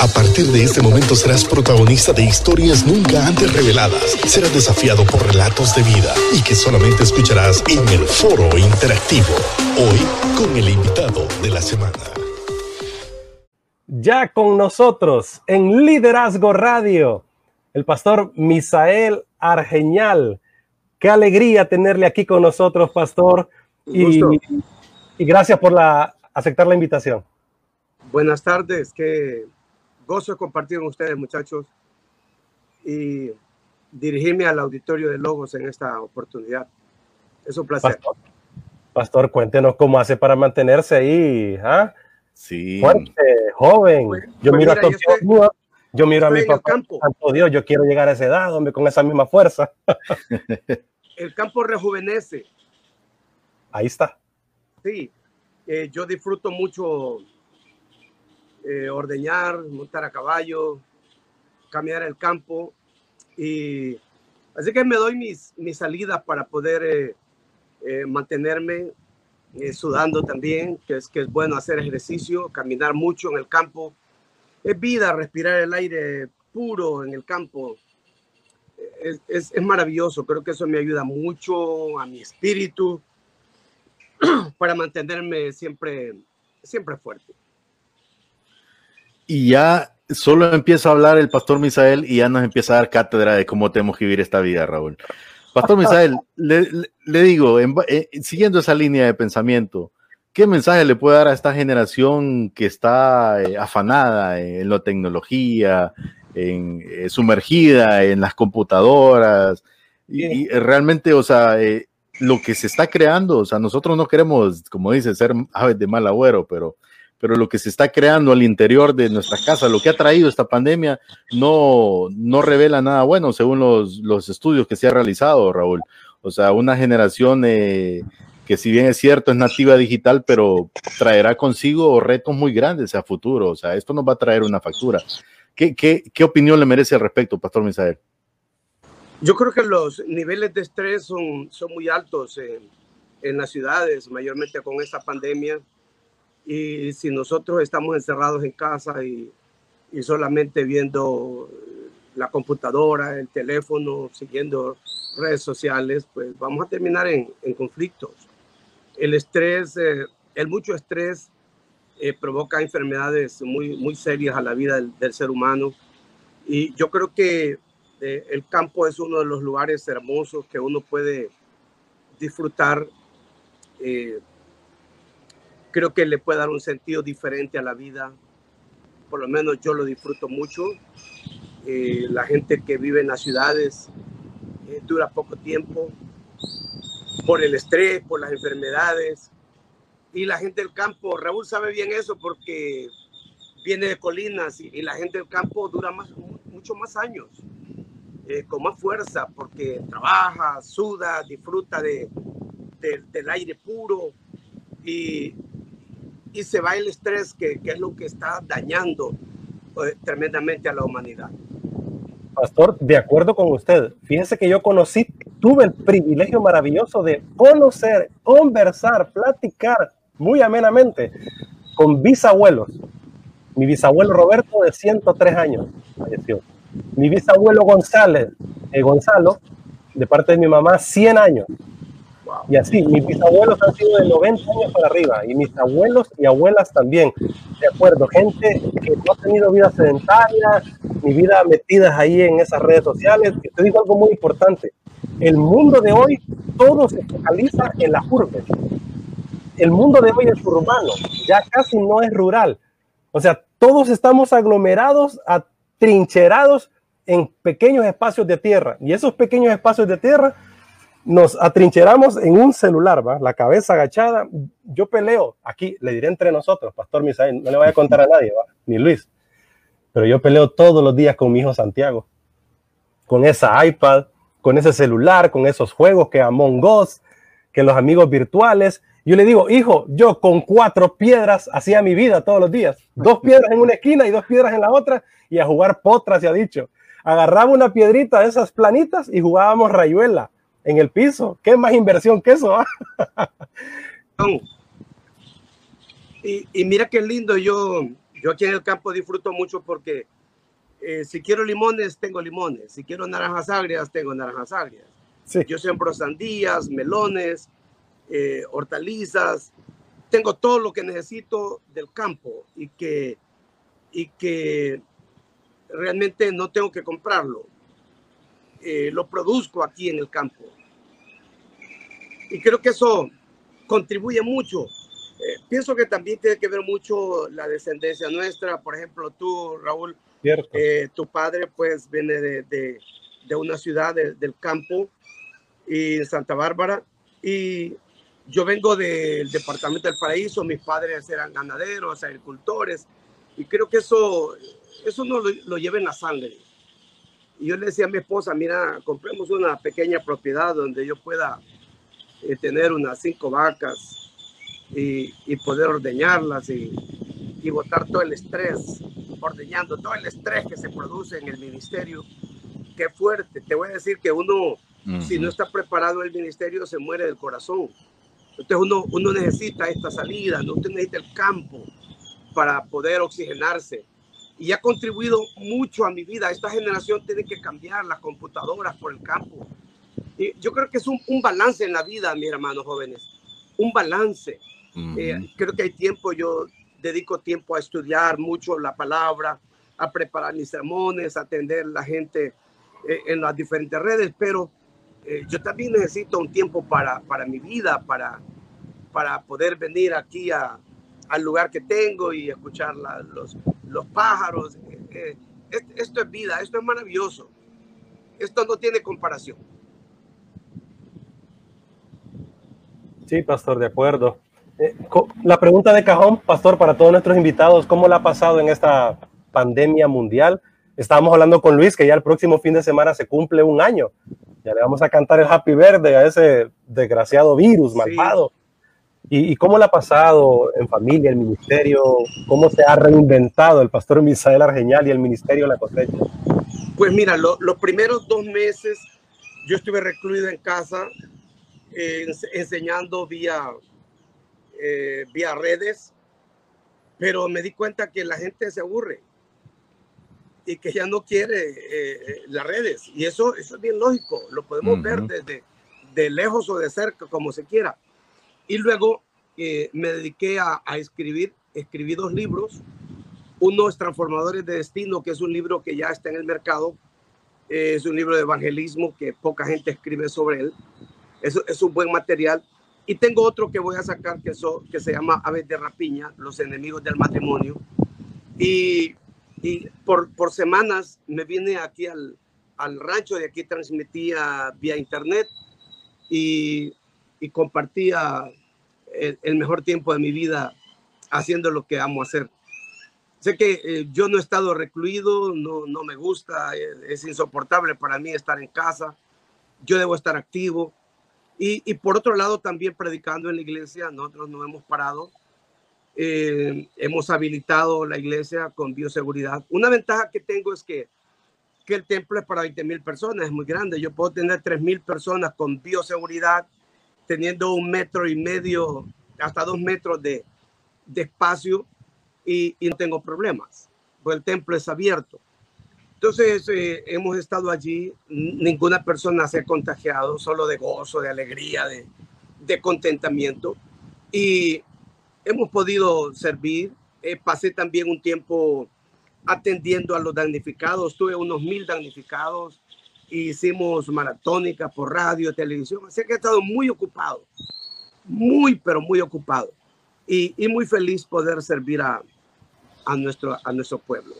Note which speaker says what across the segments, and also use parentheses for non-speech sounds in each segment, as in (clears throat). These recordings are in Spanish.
Speaker 1: A partir de este momento serás protagonista de historias nunca antes reveladas. Serás desafiado por relatos de vida y que solamente escucharás en el foro interactivo. Hoy con el invitado de la semana.
Speaker 2: Ya con nosotros en Liderazgo Radio, el pastor Misael Argeñal. Qué alegría tenerle aquí con nosotros, pastor. Y, y, gracias por la, aceptar la invitación.
Speaker 3: Buenas tardes, qué gozo de compartir con ustedes, muchachos, y dirigirme al auditorio de Logos en esta oportunidad. Es un placer.
Speaker 2: Pastor, cuéntenos cómo hace para mantenerse ahí. ¿ah?
Speaker 4: Sí.
Speaker 2: Fuerte, joven. Pues, yo, pues miro a yo, miro a mi papá. Santo Dios, yo quiero llegar a esa edad, hombre, con esa misma fuerza. (laughs)
Speaker 3: el campo rejuvenece.
Speaker 2: Ahí está.
Speaker 3: Sí, eh, yo disfruto mucho eh, ordeñar, montar a caballo, caminar el campo. Y así que me doy mis, mis salidas para poder eh, eh, mantenerme sudando también, que es, que es bueno hacer ejercicio, caminar mucho en el campo. Es vida respirar el aire puro en el campo. Es, es, es maravilloso, creo que eso me ayuda mucho a mi espíritu (clears throat) para mantenerme siempre, siempre fuerte
Speaker 4: y ya solo empieza a hablar el pastor Misael y ya nos empieza a dar cátedra de cómo tenemos que vivir esta vida, Raúl. Pastor Misael, (laughs) le, digo, eh, siguiendo esa línea de pensamiento, ¿qué mensaje le puede dar a esta generación que está eh, afanada en la tecnología, en, eh, sumergida en las computadoras? Y, realmente, o sea, lo que se está creando, o sea, nosotros no queremos, como dice, ser aves de mal agüero, pero pero lo que se está creando al interior de nuestra casa, lo que ha traído esta pandemia, no, no revela nada bueno según los, los estudios que se ha realizado, Raúl. O sea, una generación eh, que si bien es cierto es nativa digital, pero traerá consigo retos muy grandes a futuro. O sea, esto nos va a traer una factura. ¿Qué, qué, qué opinión le merece al respecto, Pastor Misael?
Speaker 3: Yo creo que los niveles de estrés son, son muy altos en, en las ciudades, mayormente con esta pandemia y si nosotros estamos encerrados en casa y, y solamente viendo la computadora, el teléfono, siguiendo redes sociales, pues vamos a terminar en, en conflictos. El estrés, eh, el mucho estrés eh, provoca enfermedades muy, muy serias a la vida del, del ser humano. Y yo creo que eh, el campo es uno de los lugares hermosos que uno puede disfrutar creo que le puede dar un sentido diferente a la vida. Por lo menos yo lo disfruto mucho. Eh, la gente que vive en las ciudades eh, dura poco tiempo por el estrés, por las enfermedades. Y la gente del campo, Raúl sabe bien eso porque viene de colinas y, la gente del campo dura más, mucho más años, eh, con más fuerza, porque trabaja, suda, disfruta de, del aire puro. Y, y se va el estrés, que, que es lo que está dañando eh, tremendamente a la humanidad.
Speaker 2: Pastor, de acuerdo con usted, fíjese que yo conocí, tuve el privilegio maravilloso de conocer, conversar, platicar muy amenamente con bisabuelos. Mi bisabuelo Roberto de 103 años falleció. Mi bisabuelo González, eh, Gonzalo, de parte de mi mamá, 100 años. Y así, mis bisabuelos han sido de 90 años para arriba, y mis abuelos y abuelas también. De acuerdo, gente que no ha tenido vida sedentaria, ni vida metidas ahí en esas redes sociales. Y te digo algo muy importante. El mundo de hoy, todo se focaliza en la urbe. El mundo de hoy es urbano, ya casi no es rural. O sea, todos estamos aglomerados, atrincherados en pequeños espacios de tierra. Y esos pequeños espacios de tierra nos atrincheramos en un celular, ¿va? La cabeza agachada. Yo peleo, aquí le diré entre nosotros, Pastor Misael, no le voy a contar a nadie, ¿va? Ni Luis. Pero yo peleo todos los días con mi hijo Santiago. Con esa iPad, con ese celular, con esos juegos que Among Us, que los amigos virtuales. Yo le digo, hijo, yo con cuatro piedras hacía mi vida todos los días. Dos piedras en una esquina y dos piedras en la otra y a jugar potras, se ha dicho. Agarraba una piedrita de esas planitas y jugábamos rayuela en el piso. ¿Qué más inversión que eso?
Speaker 3: y, y, mira qué lindo, yo yo aquí en el campo disfruto mucho porque eh, si quiero limones, tengo limones. Si quiero naranjas agrias, tengo naranjas agrias. Yo siembro sandías, melones, eh, hortalizas. Tengo todo lo que necesito del campo y que, y que realmente no tengo que comprarlo. Eh, lo produzco aquí en el campo. Y creo que eso contribuye mucho. Eh, pienso que también tiene que ver mucho la descendencia nuestra. Por ejemplo, tú, Raúl, eh, tu padre pues viene de, de, de una ciudad del campo y Santa Bárbara. Y yo vengo del departamento del paraíso, mis padres eran ganaderos, agricultores, y creo que eso, eso no lo, lo lleva en la sangre. Y yo le decía a mi esposa, mira, compremos una pequeña propiedad donde yo pueda eh, tener unas cinco vacas y, y poder ordeñarlas y, y, botar todo el estrés, ordeñando todo el estrés que se produce en el ministerio. Qué fuerte. Te voy a decir que uno, si no está preparado el ministerio, se muere del corazón. Entonces uno, uno necesita esta salida, no usted necesita el campo para poder oxigenarse y ha contribuido mucho a mi vida. Esta generación tiene que cambiar las computadoras por el campo. Y yo creo que es un, un balance en la vida, mis hermanos jóvenes, un balance. Eh, creo que hay tiempo, yo dedico tiempo a estudiar mucho la palabra, a preparar mis sermones, a atender a la gente eh, en las diferentes redes, pero eh, yo también necesito un tiempo para, para mi vida, para, para poder venir aquí a, al lugar que tengo y escuchar los, los pájaros. Eh, eh, esto es vida, esto es maravilloso. Esto no tiene comparación.
Speaker 2: Sí, pastor, de acuerdo. Eh, la pregunta de cajón, pastor, para todos nuestros invitados, ¿cómo la ha pasado en esta pandemia mundial? Estábamos hablando con Luis que ya el próximo fin de semana se cumple un año. Ya le vamos a cantar el Happy Verde a ese desgraciado virus malvado. ¿Y, cómo le ha pasado en familia, el ministerio? ¿Cómo se ha reinventado el pastor Misael Argeñal y el ministerio La Cosecha?
Speaker 3: Pues mira, los primeros dos meses yo estuve recluido en casa enseñando vía, eh, vía redes, pero me di cuenta que la gente se aburre y que ya no quiere eh, eh, las redes. Y eso, eso es bien lógico, lo podemos ver desde de lejos o de cerca, como se quiera y luego eh, me dediqué a, escribir, escribí dos libros. Uno es Transformadores de Destino, que es un libro que ya está en el mercado. es un libro de evangelismo que poca gente escribe sobre él. Es, es un buen material. Y tengo otro que voy a sacar que, eso, que se llama Aves de Rapiña, los enemigos del matrimonio. Y, y por, por semanas me vine aquí al, al rancho y aquí transmitía vía internet. Y y compartía el, mejor tiempo de mi vida haciendo lo que amo hacer. Sé que eh, yo no he estado recluido, no, no me gusta, eh, es, insoportable para mí estar en casa, yo debo estar activo. Y, y, por otro lado, también predicando en la iglesia, nosotros no hemos parado. Eh, hemos habilitado la iglesia con bioseguridad. Una ventaja que tengo es que, que el templo es para 20 mil personas, es muy grande. Yo puedo tener 3 mil personas con bioseguridad teniendo un metro y medio, hasta dos metros de, de espacio y, y, no tengo problemas, pues el templo es abierto. Entonces eh, hemos estado allí, ninguna persona se ha contagiado, solo de gozo, de alegría, de, de contentamiento. Y hemos podido servir. Eh, pasé también un tiempo atendiendo a los damnificados, tuve unos mil damnificados, hicimos maratónica por radio, televisión, así que he estado muy ocupado, muy, pero muy ocupado y, y muy feliz poder servir a, a, nuestro, a nuestro pueblo.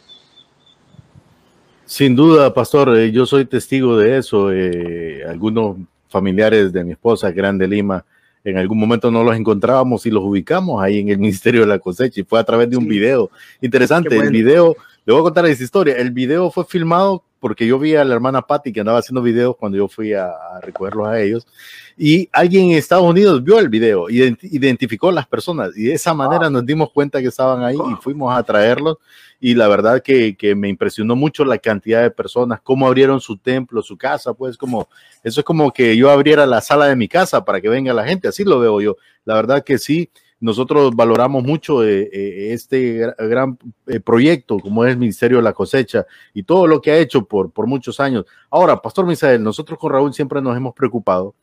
Speaker 4: Sin duda, pastor, eh, yo soy testigo de eso. Eh, algunos familiares de mi esposa, Grande Lima, en algún momento no los encontrábamos y los ubicamos ahí en el (laughs) Ministerio de la Cosecha y fue a través de un video. Interesante, el video, le voy a contar esa historia, el video fue filmado porque yo vi a la hermana Patty que andaba haciendo videos cuando yo fui a, recogerlos a ellos. Y alguien en Estados Unidos vio el video, identificó a las personas. Y de esa manera nos dimos cuenta que estaban ahí y fuimos a traerlos. Y la verdad que, que, me impresionó mucho la cantidad de personas, cómo abrieron su templo, su casa, pues como, eso es como que yo abriera la sala de mi casa para que venga la gente, así lo veo yo, la verdad que sí, nosotros valoramos mucho eh, eh, este gran eh, proyecto como es el Ministerio de la Cosecha y todo lo que ha hecho por, por muchos años. Ahora, Pastor Misael, nosotros con Raúl siempre nos hemos preocupado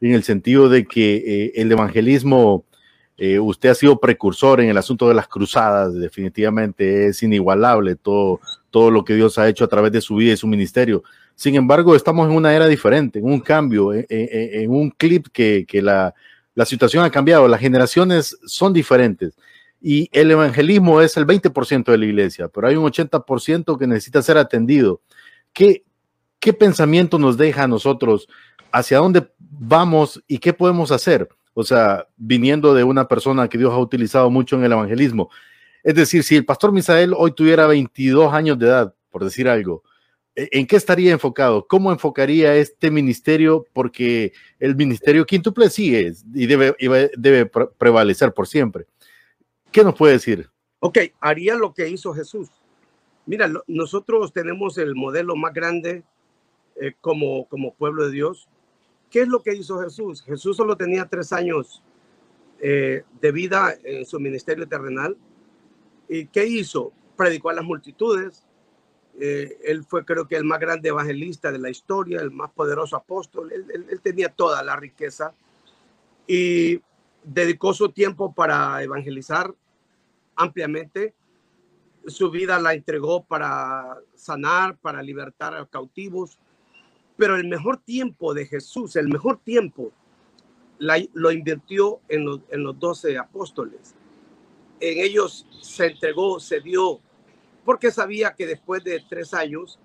Speaker 4: en el sentido de que el evangelismo, usted ha sido precursor en el asunto de las cruzadas, definitivamente es inigualable todo, todo lo que Dios ha hecho a través de su vida y su ministerio. Sin embargo, estamos en una era diferente, en un cambio, en, un clip que, que la, la situación ha cambiado, las generaciones son diferentes y el evangelismo es el 20% de la iglesia, pero hay un 80% que necesita ser atendido. ¿Qué, ¿Qué pensamiento nos deja a nosotros? ¿Hacia dónde vamos y qué podemos hacer? O sea, viniendo de una persona que Dios ha utilizado mucho en el evangelismo. Es decir, si el pastor Misael hoy tuviera 22 años de edad, por decir algo, ¿E-, ¿En qué estaría enfocado? ¿Cómo enfocaría este ministerio? Porque el ministerio quíntuple sigue y debe, debe prevalecer por siempre. ¿Qué nos puede decir?
Speaker 3: Ok, haría lo que hizo Jesús. Mira, nosotros tenemos el modelo más grande eh, como, como pueblo de Dios. ¿Qué es lo que hizo Jesús? Jesús solo tenía tres años eh, de vida en su ministerio terrenal. ¿Y qué hizo? Predicó a las multitudes, eh, él fue creo que el más grande evangelista de la historia, el más poderoso apóstol. Él, tenía toda la riqueza y dedicó su tiempo para evangelizar ampliamente. Su vida la entregó para sanar, para libertar a cautivos. Pero el mejor tiempo de Jesús, el mejor tiempo, lo invirtió en los, en los doce apóstoles. En ellos se entregó, se dio, porque sabía que después de tres años,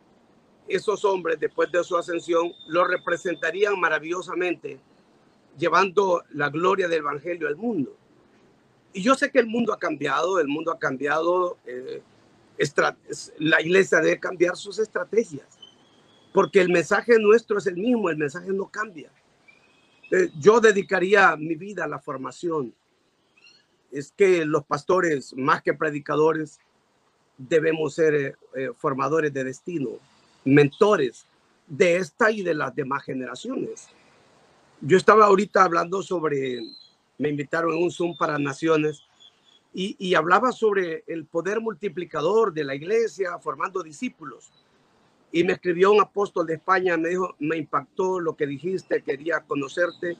Speaker 3: esos hombres, después de su ascensión, lo representarían maravillosamente, llevando la gloria del Evangelio al mundo. Y yo sé que el mundo ha cambiado, el mundo ha cambiado, eh, la iglesia debe cambiar sus estrategias, porque el mensaje nuestro es el mismo, el mensaje no cambia. Eh, yo dedicaría mi vida a la formación. Es que los pastores, más que predicadores, debemos ser eh, eh, formadores de destino, mentores de esta y de las demás generaciones. Yo estaba ahorita hablando sobre, me invitaron en un Zoom para naciones y, y hablaba sobre el poder multiplicador de la iglesia formando discípulos. Y me escribió un apóstol de España, me dijo, me impactó lo que dijiste, quería conocerte.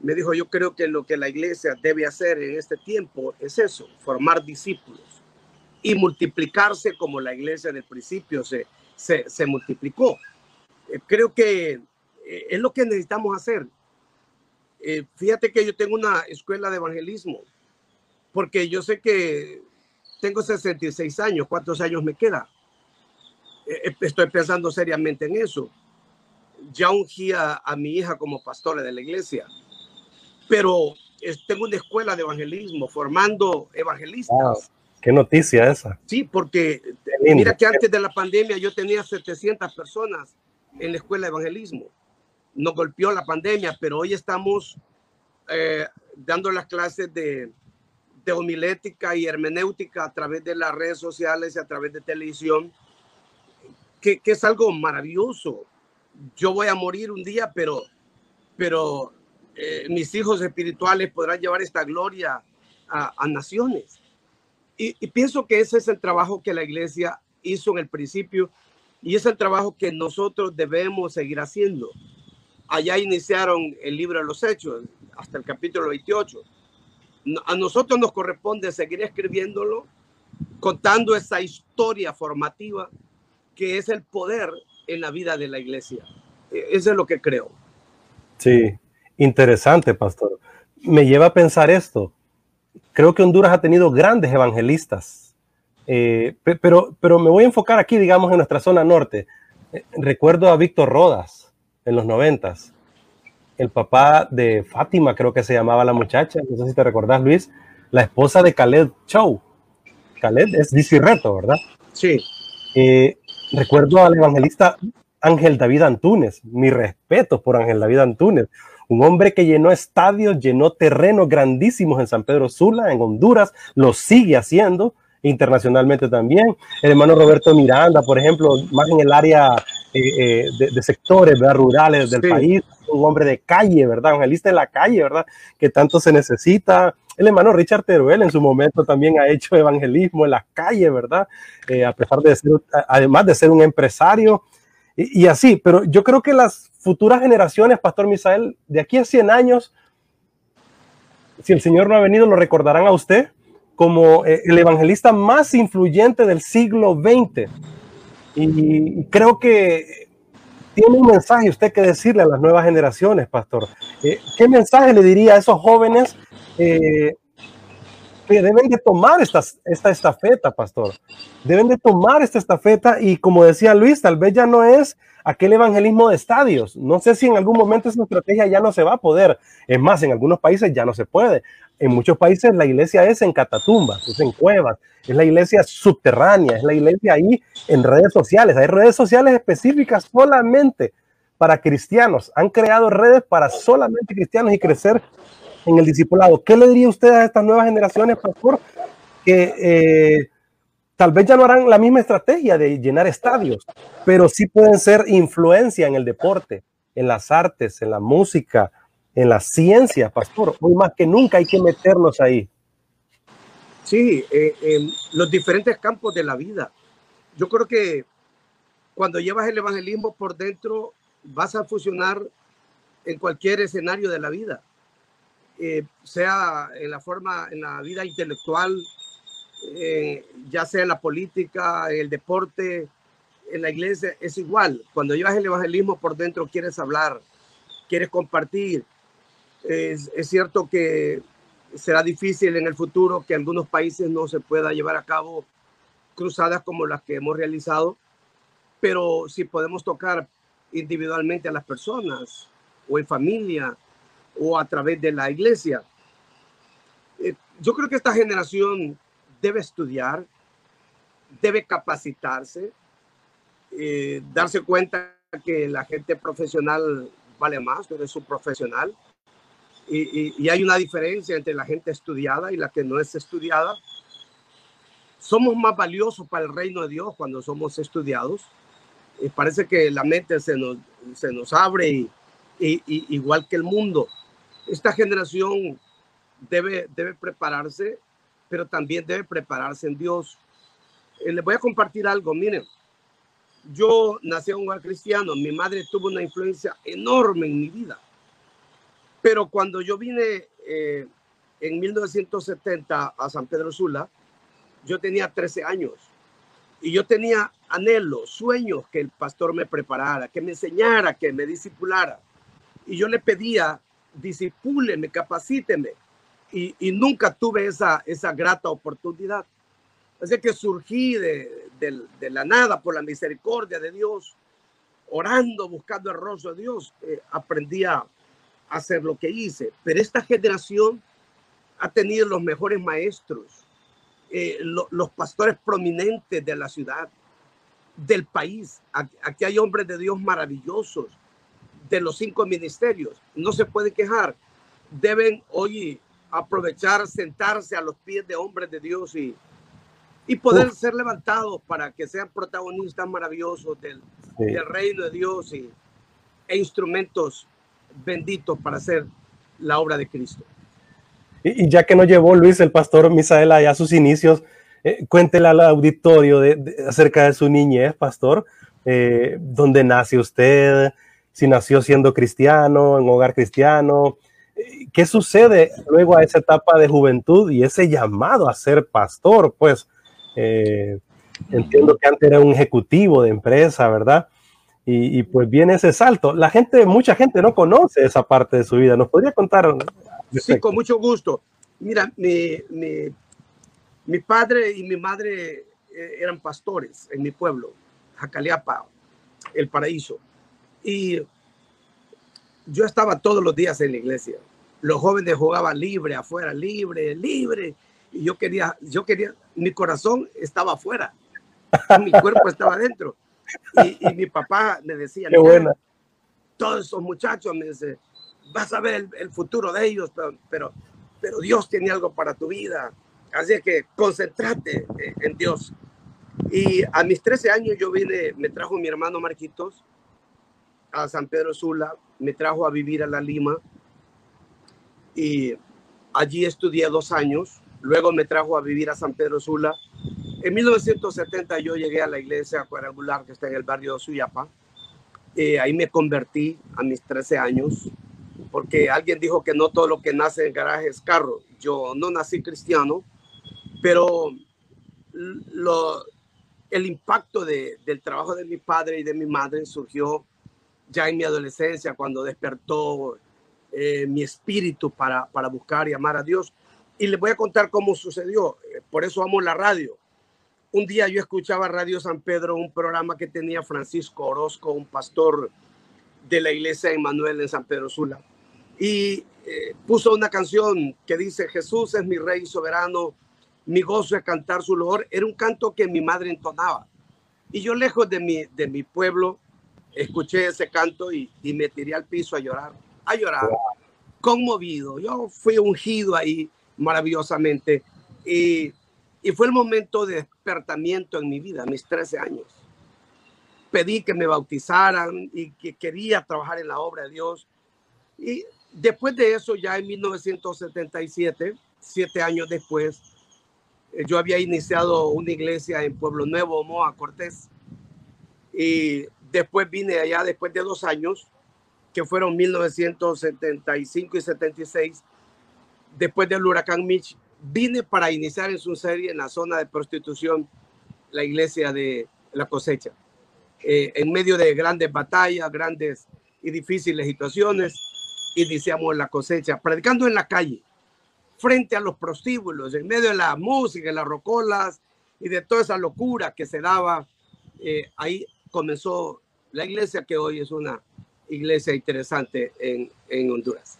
Speaker 3: Me dijo, yo creo que lo que la iglesia debe hacer en este tiempo es eso, formar discípulos y multiplicarse como la iglesia del principio se, se, multiplicó. Eh, creo que eh, es lo que necesitamos hacer. Eh, fíjate que yo tengo una escuela de evangelismo, porque yo sé que tengo 66 años, ¿cuántos años me queda? estoy pensando seriamente en eso. Ya ungí a, mi hija como pastora de la iglesia, pero tengo una escuela de evangelismo formando evangelistas.
Speaker 2: Qué noticia esa.
Speaker 3: Sí, porque mira que antes de la pandemia yo tenía 700 personas en la escuela de evangelismo. Nos golpeó la pandemia, pero hoy estamos eh, dando las clases de, de homilética y hermenéutica a través de las redes sociales y a través de televisión, que, que es algo maravilloso. Yo voy a morir un día, pero, pero eh, mis hijos espirituales podrán llevar esta gloria a, a naciones. Y, pienso que ese es el trabajo que la iglesia hizo en el principio y es el trabajo que nosotros debemos seguir haciendo. Allá iniciaron el libro de los Hechos hasta el capítulo 28. A nosotros nos corresponde seguir escribiéndolo, contando esa historia formativa que es el poder en la vida de la iglesia. E, eso es lo que creo.
Speaker 2: Sí, interesante, pastor. Me lleva a pensar esto creo que Honduras ha tenido grandes evangelistas, eh, pero, pero me voy a enfocar aquí, digamos, en nuestra zona norte. Eh, recuerdo a Víctor Rodas en los noventas, el papá de Fátima, creo que se llamaba la muchacha, no sé si te recordás, Luis, la esposa de Khaled Chow. Khaled es DC Reto, ¿verdad?
Speaker 3: Sí.
Speaker 2: Eh, recuerdo al evangelista Ángel David Antúnez, mi respeto por Ángel David Antúnez, un hombre que llenó estadios, llenó terrenos grandísimos en San Pedro Sula, en Honduras, lo sigue haciendo internacionalmente también. El hermano Roberto Miranda, por ejemplo, más en el área eh, eh, de, sectores rurales del país, un hombre de calle, ¿verdad? Evangelista de la calle, ¿verdad? Que tanto se necesita. el hermano Richard Teruel en su momento también ha hecho evangelismo en las calles, ¿verdad? Eh, a pesar de ser, además de ser un empresario y, así, pero yo creo que las futuras generaciones, Pastor Misael, de aquí a 100 años, si el Señor no ha venido, lo recordarán a usted como eh, el evangelista más influyente del siglo XX. Y creo que tiene un mensaje usted que decirle a las nuevas generaciones, pastor. Eh, ¿Qué mensaje le diría a esos jóvenes eh, deben de tomar esta, esta estafeta, pastor? Deben de tomar esta estafeta y como decía Luis, tal vez ya no es aquel evangelismo de estadios. No sé si en algún momento esa estrategia ya no se va a poder. Es más, en algunos países ya no se puede. En muchos países la iglesia es en catatumbas, es en cuevas, es la iglesia subterránea, es la iglesia ahí en redes sociales. Hay redes sociales específicas solamente para cristianos. Han creado redes para solamente cristianos y crecer en el discipulado. ¿Qué le diría usted a estas nuevas generaciones, pastor? Que eh, tal vez ya no harán la misma estrategia de llenar estadios, pero sí pueden ser influencia en el deporte, en las artes, en la música, en la ciencia, pastor. Hoy más que nunca hay que meternos ahí.
Speaker 3: Sí, eh, en los diferentes campos de la vida. Yo creo que cuando llevas el evangelismo por dentro, vas a fusionar en cualquier escenario de la vida, eh, sea en la forma, en la vida intelectual, eh, ya sea la política, el deporte, en la iglesia, es igual. Cuando llevas el evangelismo por dentro, quieres hablar, quieres compartir. Es, es cierto que será difícil en el futuro que en algunos países no se pueda llevar a cabo cruzadas como las que hemos realizado, pero si podemos tocar individualmente a las personas o en familia o a través de la iglesia. Eh, yo creo que esta generación debe estudiar, debe capacitarse, eh, darse cuenta que la gente profesional vale más, tú eres un profesional, y, hay una diferencia entre la gente estudiada y la que no es estudiada. Somos más valiosos para el reino de Dios cuando somos estudiados. Y parece que la mente se nos, se nos abre y, igual que el mundo. Esta generación debe, debe prepararse, pero también debe prepararse en Dios. Eh, les voy a compartir algo. Miren, yo nací en un hogar cristiano. Mi madre tuvo una influencia enorme en mi vida pero cuando yo vine eh, en 1970 a San Pedro Sula, yo tenía 13 años y yo tenía anhelos, sueños que el pastor me preparara, que me enseñara, que me discipulara. Y yo le pedía, disipúleme, capacíteme. Y, y nunca tuve esa, esa grata oportunidad. Así que surgí de, de, la nada por la misericordia de Dios, orando, buscando el rostro de Dios. Eh, aprendí a, hacer lo que hice. Pero esta generación ha tenido los mejores maestros, eh, los pastores prominentes de la ciudad, del país. Aquí hay hombres de Dios maravillosos, de los cinco ministerios. No se puede quejar. Deben hoy aprovechar, sentarse a los pies de hombres de Dios y, y poder ser levantados para que sean protagonistas maravillosos del, del reino de Dios y, e instrumentos benditos para hacer la obra de Cristo.
Speaker 2: Y, ya que nos llevó Luis, el pastor Misael, allá a sus inicios, eh, cuéntele al auditorio de, acerca de su niñez, pastor, eh, dónde nace usted, si nació siendo cristiano, en hogar cristiano, eh, ¿qué sucede luego a esa etapa de juventud y ese llamado a ser pastor? Pues entiendo que antes era un ejecutivo de empresa, ¿verdad? Y, pues viene ese salto. La gente, mucha gente no conoce esa parte de su vida. ¿Nos podría contar?
Speaker 3: Sí, con mucho gusto. Mira, mi, mi, padre y mi madre eh, eran pastores en mi pueblo, Jacaliapa, El Paraíso. Y yo estaba todos los días en la iglesia. Los jóvenes jugaban libre, afuera, libre, libre. Y yo quería, yo quería, mi corazón estaba afuera, mi cuerpo estaba adentro. Y, mi papá me decía, todos esos muchachos, me dice, vas a ver el, futuro de ellos, pero, pero, Dios tiene algo para tu vida. Así que concéntrate en Dios. Y a mis 13 años yo vine, me trajo mi hermano Marquitos a San Pedro Sula, me trajo a vivir a La Lima. Y allí estudié dos años, luego me trajo a vivir a San Pedro Sula. En 1970 yo llegué a la iglesia cuadrangular que está en el barrio de Suyapa. Eh, ahí me convertí a mis 13 años, porque alguien dijo que no todo lo que nace en garaje es carro. Yo no nací cristiano, pero lo, el impacto de, del trabajo de mi padre y de mi madre surgió ya en mi adolescencia, cuando despertó eh, mi espíritu para, para buscar y amar a Dios. Y les voy a contar cómo sucedió. Eh, por eso amo la radio. Un día yo escuchaba Radio San Pedro, un programa que tenía Francisco Orozco, un pastor de la iglesia de Emmanuel en San Pedro Sula. Y eh, puso una canción que dice, Jesús es mi rey soberano, mi gozo es cantar su loor. Era un canto que mi madre entonaba. Y yo lejos de mi, de mi pueblo, escuché ese canto y, y me tiré al piso a llorar, a llorar, conmovido. Yo fui ungido ahí maravillosamente y, y fue el momento de despertamiento en mi vida, mis 13 años. Pedí que me bautizaran y que quería trabajar en la obra de Dios. Y después de eso, ya en 1977, siete años después, eh, yo había iniciado una iglesia en Pueblo Nuevo, Moa Cortés. Y después vine allá, después de dos años, que fueron 1975 y 76, después del huracán Mitch, vine para iniciar en su serie en la zona de prostitución, la iglesia de la cosecha. Eh, en medio de grandes batallas, grandes y difíciles situaciones, iniciamos la cosecha, predicando en la calle frente a los prostíbulos, en medio de la música, de las rocolas y de toda esa locura que se daba. Eh, ahí comenzó la iglesia que hoy es una iglesia interesante en, en Honduras.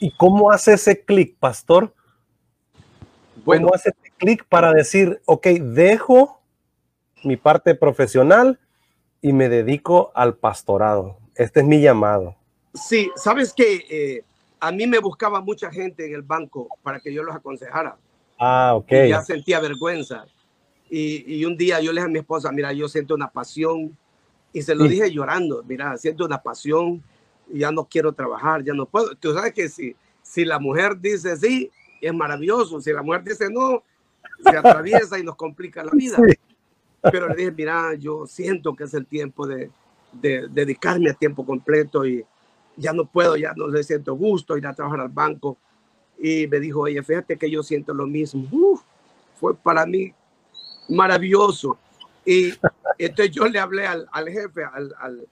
Speaker 2: ¿Y cómo hace ese clic, pastor?
Speaker 3: Bueno,
Speaker 2: ¿Cómo hace ese clic para decir, ok, dejo mi parte profesional y me dedico al pastorado? Este es mi llamado.
Speaker 3: sí, sabes que eh, a mí me buscaba mucha gente en el banco para que yo los aconsejara.
Speaker 2: Ah, ok.
Speaker 3: Y ya sentía vergüenza. Y, y un día yo le dije a mi esposa, mira, yo siento una pasión. Y se lo
Speaker 2: Sí.
Speaker 3: dije llorando, mira, siento una pasión ya no quiero trabajar, ya no puedo. Tú sabes que si, si la mujer dice sí, es maravilloso. Si la mujer dice no, se atraviesa y nos complica la vida.
Speaker 2: Sí.
Speaker 3: Pero le dije, mira, yo siento que es el tiempo de, de dedicarme a tiempo completo y ya no puedo, ya no le siento gusto ir a trabajar al banco. Y me dijo, oye, fíjate que yo siento lo mismo. Uf, fue para mí maravilloso. Y entonces yo le hablé al, al jefe, al, al,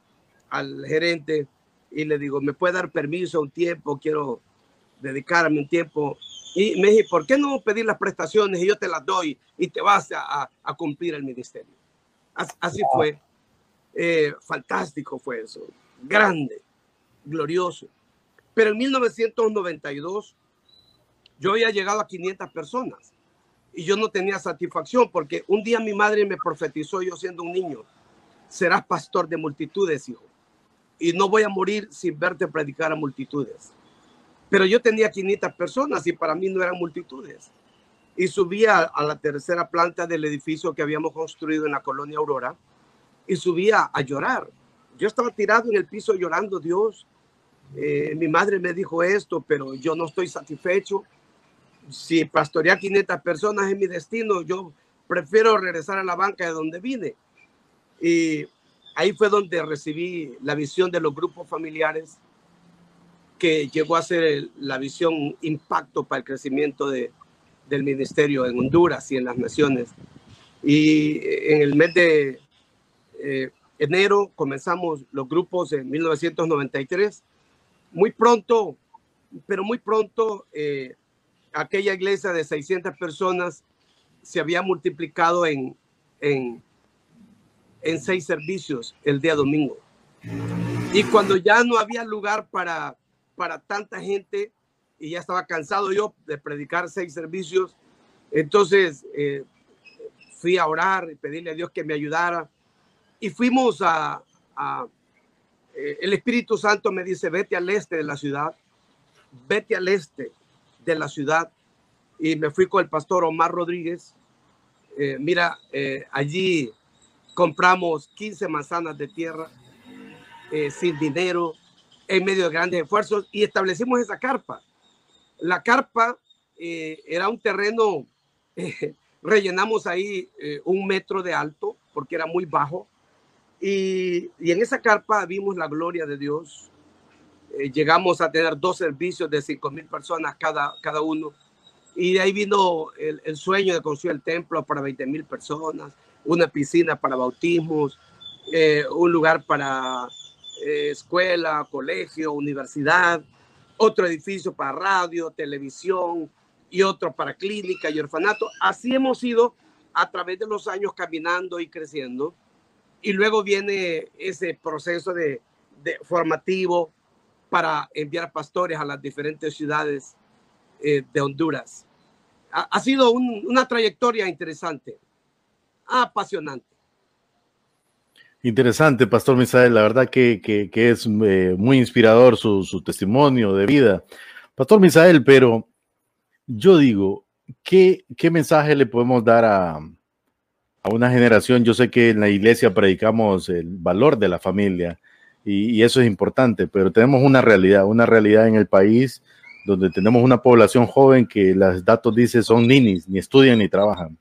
Speaker 3: al gerente, y le digo, ¿me puede dar permiso un tiempo? Quiero dedicarme un tiempo. Y me dije, ¿por qué no pedir las prestaciones y yo te las doy y te vas a, a- a cumplir el ministerio? As- Así fue. Eh, fantástico fue eso. Grande, glorioso. Pero en 1992 yo había llegado a 500 personas y yo no tenía satisfacción porque un día mi madre me profetizó yo siendo un niño, serás pastor de multitudes, hijo, y no voy a morir sin verte predicar a multitudes. Pero yo tenía 500 personas y para mí no eran multitudes. Y subía a la tercera planta del edificio que habíamos construido en la colonia Aurora y subía a llorar. Yo estaba tirado en el piso llorando, Dios. eh, mi madre me dijo esto, pero yo no estoy satisfecho. Si pastorear 500 personas es mi destino, yo prefiero regresar a la banca de donde vine. Y ahí fue donde recibí la visión de los grupos familiares, que llegó a ser la visión impacto para el crecimiento de, del ministerio en Honduras y en las naciones. Y en el mes de eh, enero comenzamos los grupos en 1993. Muy pronto, pero muy pronto, eh, aquella iglesia de 600 personas se había multiplicado en, en, en seis servicios el día domingo. Y cuando ya no había lugar para, para tanta gente y ya estaba cansado yo de predicar seis servicios, entonces eh, fui a orar y pedirle a Dios que me ayudara. Y fuimos a, a eh, el Espíritu Santo me dice, vete al este de la ciudad, vete al este de la ciudad. Y me fui con el pastor Omar Rodríguez. Eh, mira, eh, allí compramos 15 manzanas de tierra eh, sin dinero, en medio de grandes esfuerzos, y establecimos esa carpa. La carpa era un terreno, rellenamos ahí un metro de alto porque era muy bajo. Y, y en esa carpa vimos la gloria de Dios. Llegamos a tener dos servicios de cinco mil personas cada, cada uno. Y de ahí vino el, el sueño de construir el templo para 20 mil personas, una piscina para bautismos, un lugar para escuela, colegio, universidad, otro edificio para radio, televisión, y otro para clínica y orfanato. Así hemos ido a través de los años caminando y creciendo. Y luego viene ese proceso de, formativo para enviar pastores a las diferentes ciudades eh, de Honduras. Ha, sido una trayectoria interesante, apasionante.
Speaker 4: Interesante, Pastor Misael. La verdad que, es eh, muy inspirador su, testimonio de vida. Pastor Misael, pero yo digo, ¿qué, mensaje le podemos dar a, una generación? Yo sé que en la iglesia predicamos el valor de la familia y, eso es importante, pero tenemos una realidad, una realidad en el país donde tenemos una población joven que los datos dicen son ninis, ni estudian ni trabajan.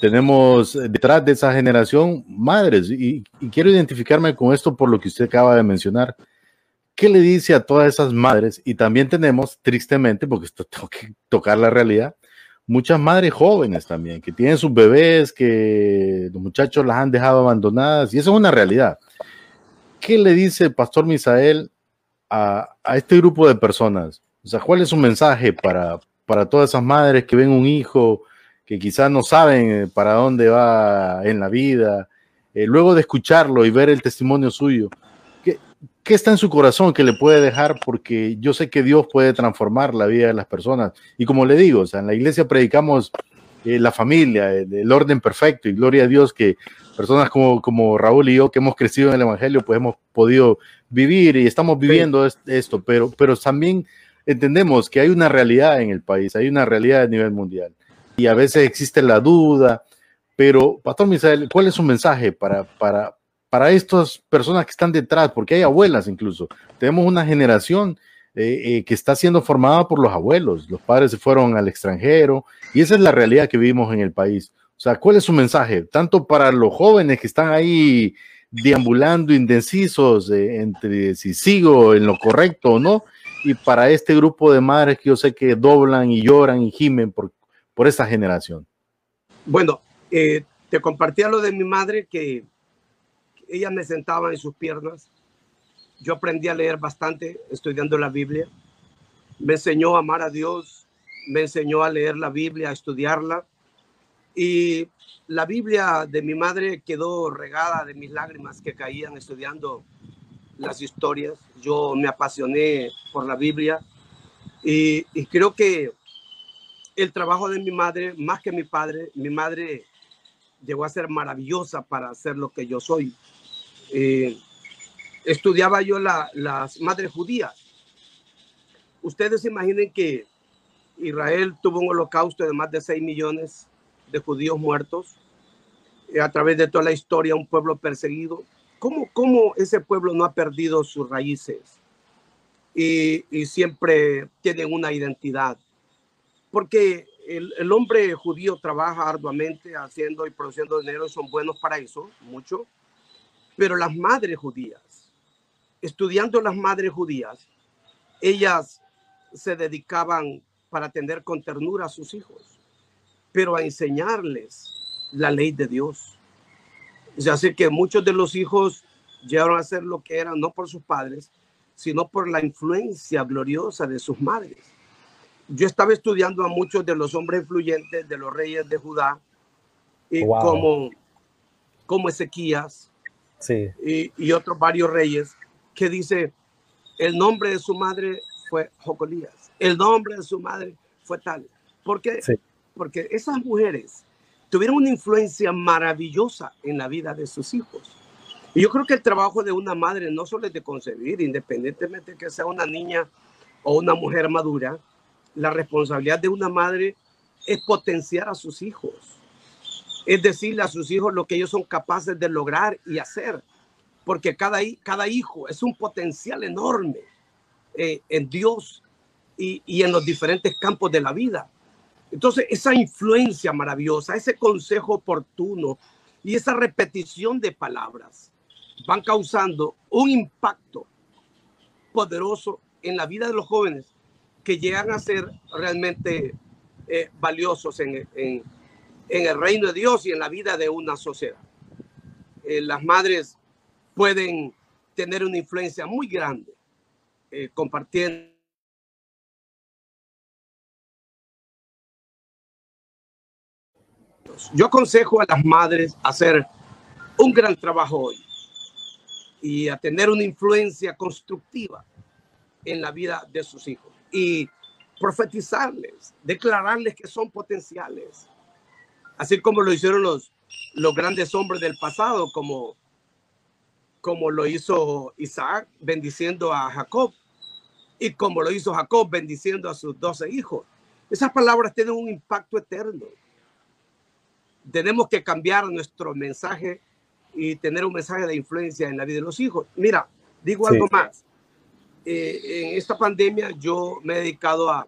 Speaker 4: Tenemos detrás de esa generación madres y, y quiero identificarme con esto por lo que usted acaba de mencionar ¿Qué le dice a todas esas madres? Y también tenemos, tristemente, porque esto (laughs) tengo que tocar la realidad, muchas madres jóvenes también, que tienen sus bebés, que los muchachos las han dejado abandonadas, y eso es una realidad. ¿Qué le dice el pastor Misael a, a este grupo de personas? O sea, ¿cuál es su mensaje para, para todas esas madres que ven un hijo que quizás no saben eh, para dónde va en la vida? Eh, luego de escucharlo y ver el testimonio suyo, ¿qué está en su corazón que le puede dejar? Porque yo sé que Dios puede transformar la vida de las personas. Y como le digo, o sea, en la iglesia predicamos eh, la familia, el, orden perfecto y gloria a Dios que personas como, como Raúl y yo que hemos crecido en el Evangelio, pues hemos podido vivir y estamos viviendo esto, pero, pero también entendemos que hay una realidad en el país, hay una realidad a nivel mundial. Y a veces existe la duda, pero Pastor Misael, ¿cuál es su mensaje para, para, para estas personas que están detrás, porque hay abuelas incluso. Tenemos una generación eh, eh, que está siendo formada por los abuelos. Los padres se fueron al extranjero y esa es la realidad que vivimos en el país. O sea, ¿cuál es su mensaje? Tanto para los jóvenes que están ahí deambulando indecisos eh, entre si sigo en lo correcto o no, y para este grupo de madres que yo sé que doblan y lloran y gimen por, por esta generación.
Speaker 3: Bueno, te compartía lo de mi madre que ella me sentaba en sus piernas. Yo aprendí a leer bastante estudiando la Biblia. Me enseñó a amar a Dios, me enseñó a leer la Biblia, a estudiarla. Y la Biblia de mi madre quedó regada de mis lágrimas que caían estudiando las historias. Yo me apasioné por la Biblia y, y creo que el trabajo de mi madre, más que mi padre, mi madre llegó a ser maravillosa para hacer lo que yo soy. Eh, estudiaba yo las madres judías. Ustedes imaginen que Israel tuvo un holocausto de más de 6 millones de judíos muertos eh, a través de toda la historia, un pueblo perseguido. ¿Cómo, cómo ese pueblo no ha perdido sus raíces? Y, siempre tienen una identidad. Porque el, el, hombre judío trabaja arduamente haciendo y produciendo dinero son buenos para eso, mucho. Pero las madres judías, estudiando las madres judías, ellas se dedicaban para atender con ternura a sus hijos, pero a enseñarles la ley de Dios. Ya sé que muchos de los hijos llegaron a ser lo que eran, no por sus padres, sino por la influencia gloriosa de sus madres. Yo estaba estudiando a muchos de los hombres influyentes de los reyes de Judá, y como, como Ezequías, y, otros varios reyes, que dice, el nombre de su madre fue Jocolías, el nombre de su madre fue tal. ¿Por qué? Porque esas mujeres tuvieron una influencia maravillosa en la vida de sus hijos. Y yo creo que el trabajo de una madre no solo es de concebir, independientemente de que sea una niña o una mujer madura, la responsabilidad de una madre es potenciar a sus hijos es decirle a sus hijos lo que ellos son capaces de lograr y hacer, porque cada, hijo es un potencial enorme eh, en Dios y en los diferentes campos de la vida. Entonces, esa influencia maravillosa, ese consejo oportuno y esa repetición de palabras van causando un impacto poderoso en la vida de los jóvenes que llegan a ser realmente eh, valiosos en, el reino de Dios y en la vida de una sociedad. Eh, las madres pueden tener una influencia muy grande eh, compartiendo Yo aconsejo a las madres hacer un gran trabajo hoy y a tener una influencia constructiva en la vida de sus hijos y profetizarles, declararles que son potenciales, así como lo hicieron los, los grandes hombres del pasado, como, como lo hizo Isaac bendiciendo a Jacob y como lo hizo Jacob bendiciendo a sus doce hijos. Esas palabras tienen un impacto eterno tenemos que cambiar nuestro mensaje y tener un mensaje de influencia en la vida de los hijos. Mira, digo algo más. Eh, en esta pandemia yo me he dedicado a,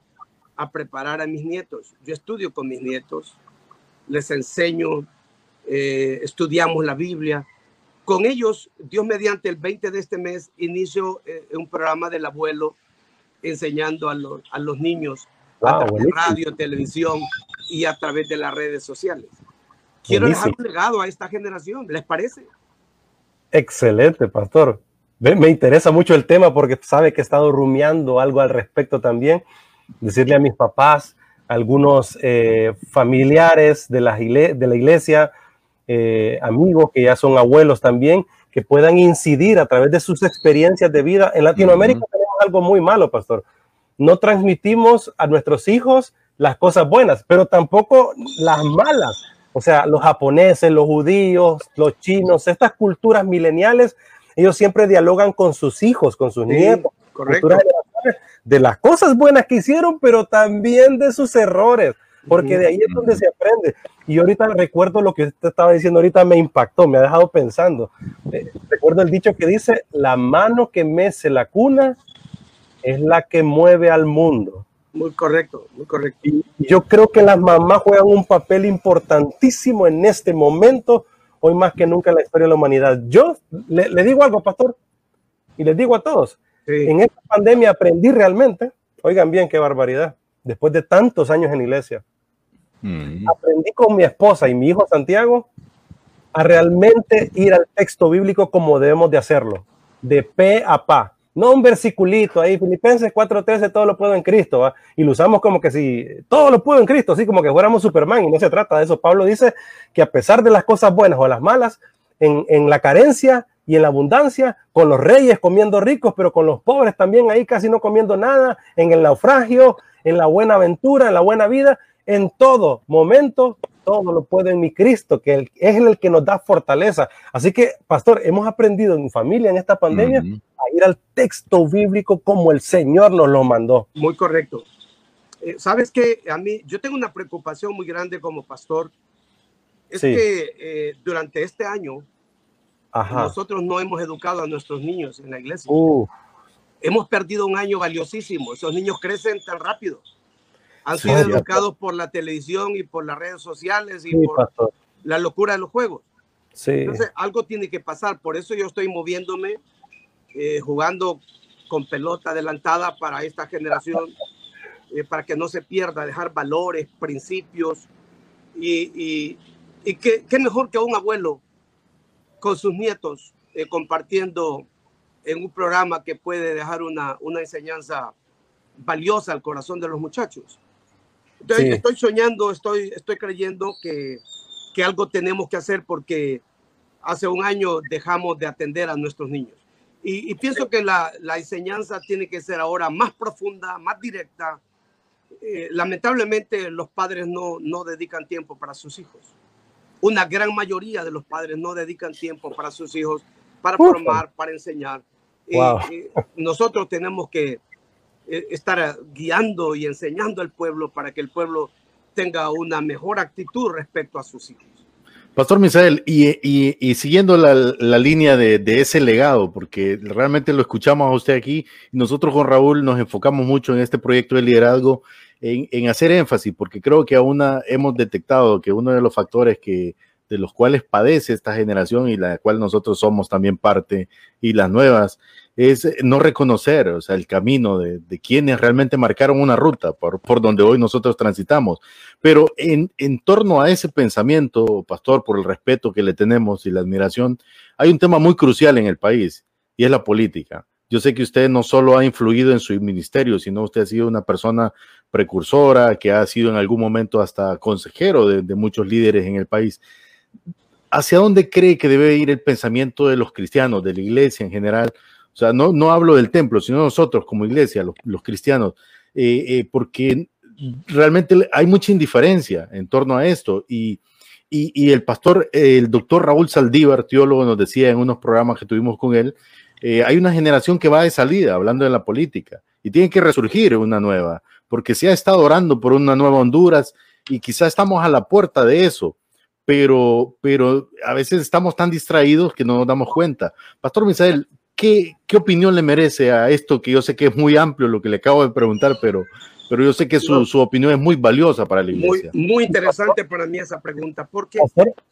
Speaker 3: a, preparar a mis nietos. Yo estudio con mis nietos, les enseño, eh, estudiamos la Biblia. Con ellos, Dios mediante el 20 de este mes, inicio eh, un programa del abuelo enseñando a los, a los niños a través de radio, televisión y a través de las redes sociales. Quiero dejar un legado a esta generación, ¿les parece?
Speaker 2: Excelente, pastor. Me interesa mucho el tema porque sabe que he estado rumiando algo al respecto también. Decirle a mis papás, algunos eh, familiares de la, de la iglesia, eh, amigos que ya son abuelos también, que puedan incidir a través de sus experiencias de vida. En Latinoamérica tenemos algo muy malo, pastor. No transmitimos a nuestros hijos las cosas buenas, pero tampoco las malas. O sea, los japoneses, los judíos, los chinos, estas culturas mileniales, ellos siempre dialogan con sus hijos, con sus nietos, de las cosas buenas que hicieron, pero también de sus errores, porque de ahí es donde se aprende. Y ahorita recuerdo lo que usted estaba diciendo, ahorita me impactó, me ha dejado pensando. Eh, recuerdo el dicho que dice, la mano que mece la cuna es la que mueve al mundo.
Speaker 3: Muy correcto, muy correcto.
Speaker 2: Y yo creo que las mamás juegan un papel importantísimo en este momento, hoy más que nunca en la historia de la humanidad. Yo le, le digo algo, pastor, y les digo a todos, sí. en esta pandemia aprendí realmente, oigan bien qué barbaridad, después de tantos años en iglesia, mm. aprendí con mi esposa y mi hijo Santiago a realmente ir al texto bíblico como debemos de hacerlo, de pe a pa no un versiculito ahí, Filipenses 4.13, todo lo puedo en Cristo, ¿va? y lo usamos como que si todo lo puedo en Cristo, así como que fuéramos Superman, y no se trata de eso. Pablo dice que a pesar de las cosas buenas o las malas, en, en la carencia y en la abundancia, con los reyes comiendo ricos, pero con los pobres también ahí casi no comiendo nada, en el naufragio, en la buena aventura, en la buena vida, en todo momento, todo lo puedo en mi Cristo, que es el que nos da fortaleza. Así que, pastor, hemos aprendido en familia en esta pandemia. Uh -huh ir al texto bíblico como el Señor nos lo mandó.
Speaker 3: Muy correcto. Eh, Sabes que a mí, yo tengo una preocupación muy grande como pastor. Es sí. que eh, durante este año Ajá. nosotros no hemos educado a nuestros niños en la iglesia. Uh. Hemos perdido un año valiosísimo. Esos niños crecen tan rápido. Han sido sí, educados por la televisión y por las redes sociales y sí, por pastor. la locura de los juegos. Sí. Entonces, algo tiene que pasar. Por eso yo estoy moviéndome eh, jugando con pelota adelantada para esta generación, eh, para que no se pierda, dejar valores, principios. Y, y, y qué, qué, mejor que un abuelo con sus nietos eh, compartiendo en un programa que puede dejar una, una enseñanza valiosa al corazón de los muchachos. Entonces, sí. estoy soñando, estoy, estoy creyendo que, que algo tenemos que hacer porque hace un año dejamos de atender a nuestros niños. Y, y pienso que la, la, enseñanza tiene que ser ahora más profunda, más directa. Eh, lamentablemente los padres no, no dedican tiempo para sus hijos. Una gran mayoría de los padres no dedican tiempo para sus hijos, para formar, para enseñar. Wow. Eh, eh, nosotros tenemos que estar guiando y enseñando al pueblo para que el pueblo tenga una mejor actitud respecto a sus hijos.
Speaker 4: Pastor Misael, y, siguiendo la, línea de, ese legado, porque realmente lo escuchamos a usted aquí, y nosotros con Raúl nos enfocamos mucho en este proyecto de liderazgo, en, hacer énfasis, porque creo que aún hemos detectado que uno de los factores que, de los cuales padece esta generación y la cual nosotros somos también parte, y las nuevas, es no reconocer, o sea, el camino de, quienes realmente marcaron una ruta por, por donde hoy nosotros transitamos. Pero en, en torno a ese pensamiento, pastor, por el respeto que le tenemos y la admiración, hay un tema muy crucial en el país y es la política. Yo sé que usted no solo ha influido en su ministerio, sino usted ha sido una persona precursora, que ha sido en algún momento hasta consejero de muchos líderes en el país. ¿Hacia dónde cree que debe ir el pensamiento de los cristianos, de la iglesia en general, o sea, no, no hablo del templo, sino nosotros como iglesia, los, cristianos, eh, eh, porque realmente hay mucha indiferencia en torno a esto. Y, y, el pastor, el doctor Raúl Saldívar, teólogo, nos decía en unos programas que tuvimos con él, eh, hay una generación que va de salida hablando de la política y tiene que resurgir una nueva, porque se ha estado orando por una nueva Honduras y quizá estamos a la puerta de eso, pero, pero a veces estamos tan distraídos que no nos damos cuenta. Pastor Misael, ¿qué, opinión le merece a esto? Que yo sé que es muy amplio lo que le acabo de preguntar, pero, pero yo sé que su, opinión es muy valiosa para la iglesia.
Speaker 3: Muy, muy interesante para mí esa pregunta. Porque,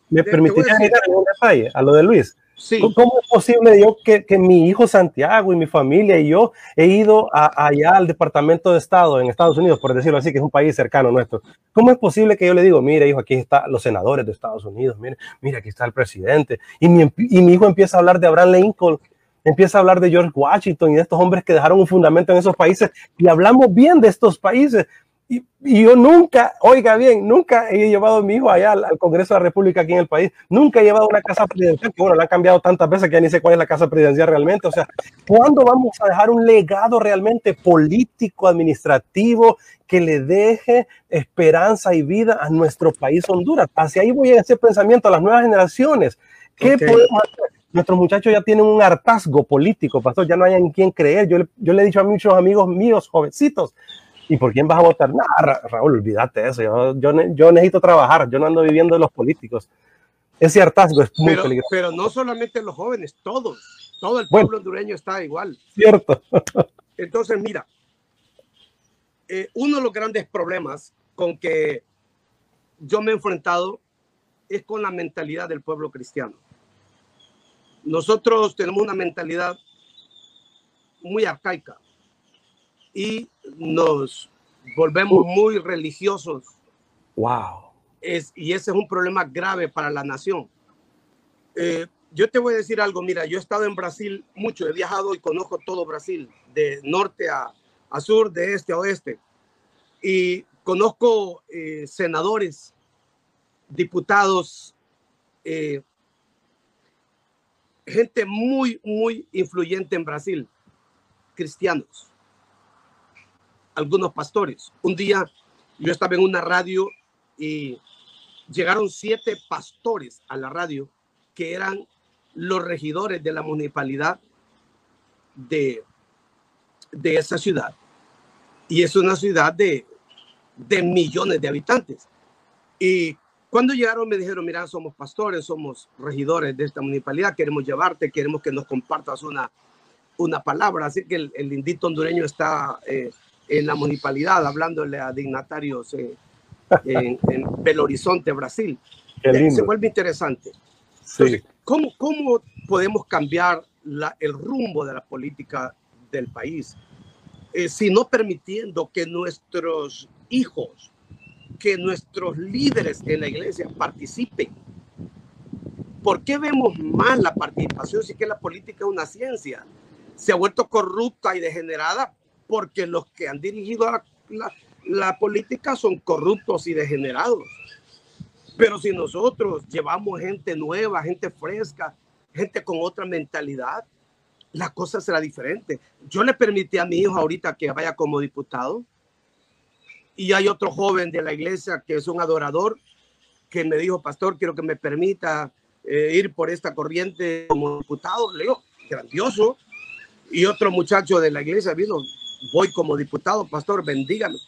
Speaker 2: ¿Me permitiría agregar un detalle a lo de Luis? Sí. ¿Cómo es posible yo que, que, mi hijo Santiago y mi familia y yo he ido allá al Departamento de Estado en Estados Unidos, por decirlo así, que es un país cercano nuestro? ¿Cómo es posible que yo le digo, mire hijo, aquí están los senadores de Estados Unidos, mire, mire, aquí está el presidente, y mi hijo empieza a hablar de Abraham Lincoln empieza a hablar de George Washington y de estos hombres que dejaron un fundamento en esos países y hablamos bien de estos países. Y, yo nunca, oiga bien, nunca he llevado a mi hijo allá al, Congreso de la República aquí en el país, nunca he llevado una casa presidencial, que bueno, la han cambiado tantas veces que ya ni sé cuál es la casa presidencial realmente. O sea, ¿cuándo vamos a dejar un legado realmente político, administrativo, que le deje esperanza y vida a nuestro país Honduras? Hacia ahí voy a ese pensamiento a las nuevas generaciones. ¿Qué podemos hacer? nuestros muchachos ya tienen un hartazgo político, pastor, ya no hay en quién creer. Yo yo le he dicho a muchos amigos míos, jovencitos, ¿y por quién vas a votar? No, Raúl, olvídate de eso, yo, yo, necesito trabajar, yo no ando viviendo de los políticos. Ese hartazgo es muy
Speaker 3: pero,
Speaker 2: peligroso.
Speaker 3: Pero no solamente los jóvenes, todos, todo el pueblo hondureño está igual.
Speaker 2: Cierto. (laughs)
Speaker 3: Entonces, mira, eh, uno de los grandes problemas con que yo me he enfrentado es con la mentalidad del pueblo cristiano. Nosotros tenemos una mentalidad muy arcaica y nos volvemos muy religiosos.
Speaker 2: Wow.
Speaker 3: Es, y ese es un problema grave para la nación. Eh, yo te voy a decir algo, mira, yo he estado en Brasil mucho, he viajado y conozco todo Brasil, de norte a, sur, de este a oeste, y conozco eh, senadores, diputados, eh, gente muy, muy influyente en Brasil, cristianos, algunos pastores. Un día yo estaba en una radio y llegaron siete pastores a la radio que eran los regidores de la municipalidad de, de esa ciudad. Y es una ciudad de, de millones de habitantes. Y cuando llegaron me dijeron, mira, somos pastores, somos regidores de esta municipalidad, queremos llevarte, queremos que nos compartas una, una palabra. Así que el, el lindito hondureño está eh, en la municipalidad hablándole a dignatarios eh, en, Belo Horizonte, Brasil. Se vuelve interesante. ¿cómo, ¿cómo, podemos cambiar la, el rumbo de la política del país eh, si no permitiendo que nuestros hijos que nuestros líderes en la iglesia participen. ¿Por qué vemos más la participación si que la política es una ciencia? Se ha vuelto corrupta y degenerada porque los que han dirigido la, la política son corruptos y degenerados. Pero si nosotros llevamos gente nueva, gente fresca, gente con otra mentalidad, la cosa será diferente. Yo le permití a mi hijo ahorita que vaya como diputado y hay otro joven de la iglesia que es un adorador que me dijo, pastor, quiero que me permita eh, ir por esta corriente como diputado. Le digo, grandioso. Y otro muchacho de la iglesia vino, voy como diputado, pastor, bendígame.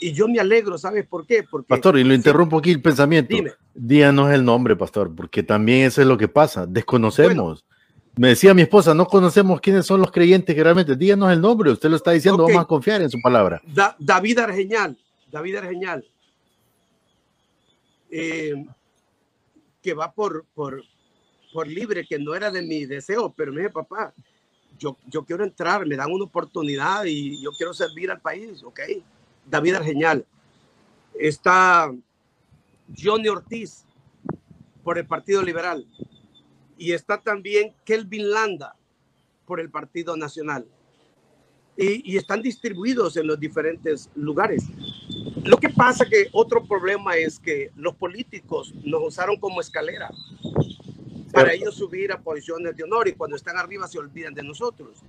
Speaker 3: Y yo me alegro, ¿sabes por qué? Porque,
Speaker 4: pastor, y lo interrumpo aquí el pensamiento. Dime. Díganos el nombre, pastor, porque también eso es lo que pasa. Desconocemos. Me decía mi esposa, no conocemos quiénes son los creyentes que realmente. Díganos el nombre, usted lo está diciendo, vamos a confiar en su palabra.
Speaker 3: David Argeñal, David Argeñal, eh, que va por, por, por libre, que no era de mi deseo, pero me dije, papá, yo, yo quiero entrar, me dan una oportunidad y yo quiero servir al país, ok. David Argeñal. Está Johnny Ortiz por el Partido Liberal y está también Kelvin Landa por el Partido Nacional. Y, están distribuidos en los diferentes lugares. Lo que pasa que otro problema es que los políticos nos usaron como escalera para ellos subir a posiciones de honor y cuando están arriba se olvidan de nosotros.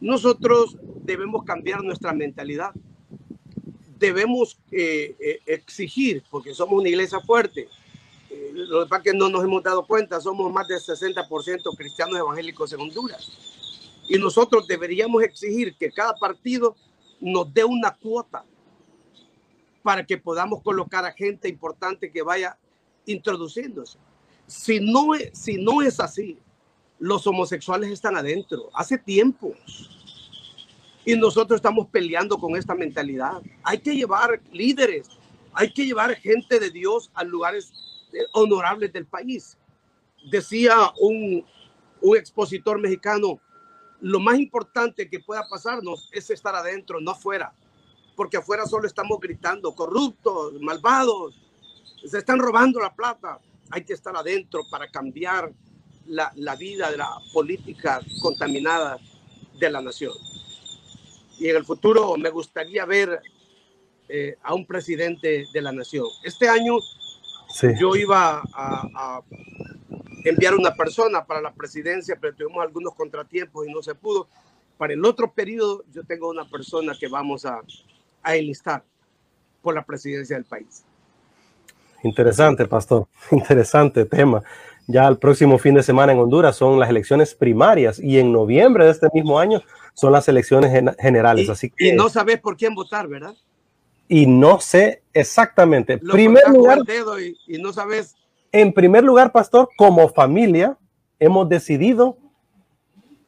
Speaker 3: Nosotros debemos cambiar nuestra mentalidad. Debemos eh, eh, exigir, porque somos una iglesia fuerte, lo que pasa es que no nos hemos dado cuenta, somos más del 60% cristianos evangélicos en Honduras. Y nosotros deberíamos exigir que cada partido nos dé una cuota para que podamos colocar a gente importante que vaya introduciéndose. Si no, si no es así, los homosexuales están adentro hace tiempo. Y nosotros estamos peleando con esta mentalidad. Hay que llevar líderes, hay que llevar gente de Dios a lugares honorables del país. Decía un, un expositor mexicano, lo más importante que pueda pasarnos es estar adentro, no afuera, porque afuera solo estamos gritando, corruptos, malvados, se están robando la plata. Hay que estar adentro para cambiar la, la vida de la política contaminada de la nación. Y en el futuro me gustaría ver eh, a un presidente de la nación. Este año yo iba a, enviar una persona para la presidencia, pero tuvimos algunos contratiempos y no se pudo. Para el otro periodo, yo tengo una persona que vamos a, a enlistar por la presidencia del país.
Speaker 2: Interesante, pastor. (laughs) Interesante tema. Ya el próximo fin de semana en Honduras son las elecciones primarias y en noviembre de este mismo año son las elecciones generales. Así que...
Speaker 3: y no sabes por quién votar, ¿verdad?
Speaker 2: y no sé exactamente. primer lugar,
Speaker 3: y, no sabes.
Speaker 2: En primer lugar, pastor, como familia hemos decidido,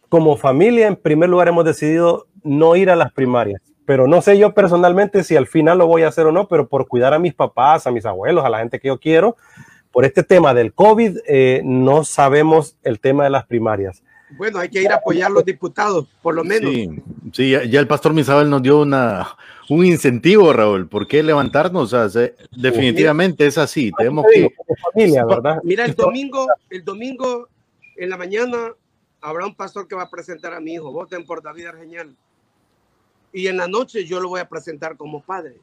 Speaker 2: como familia, en primer lugar hemos decidido no ir a las primarias. Pero no sé yo personalmente si al final lo voy a hacer o no, pero por cuidar a mis papás, a mis abuelos, a la gente que yo quiero, por este tema del COVID, eh, no sabemos el tema de las primarias.
Speaker 3: Bueno, hay que ir a apoyar a los diputados, por lo menos.
Speaker 4: Sí, ya, el pastor Misabel nos dio una, un incentivo, Raúl. ¿Por qué levantarnos? definitivamente es así. Tenemos que.
Speaker 3: Familia, ¿verdad? Mira, el domingo, el domingo en la mañana habrá un pastor que va a presentar a mi hijo. Voten por David Argeñal. Y en la noche yo lo voy a presentar como padre.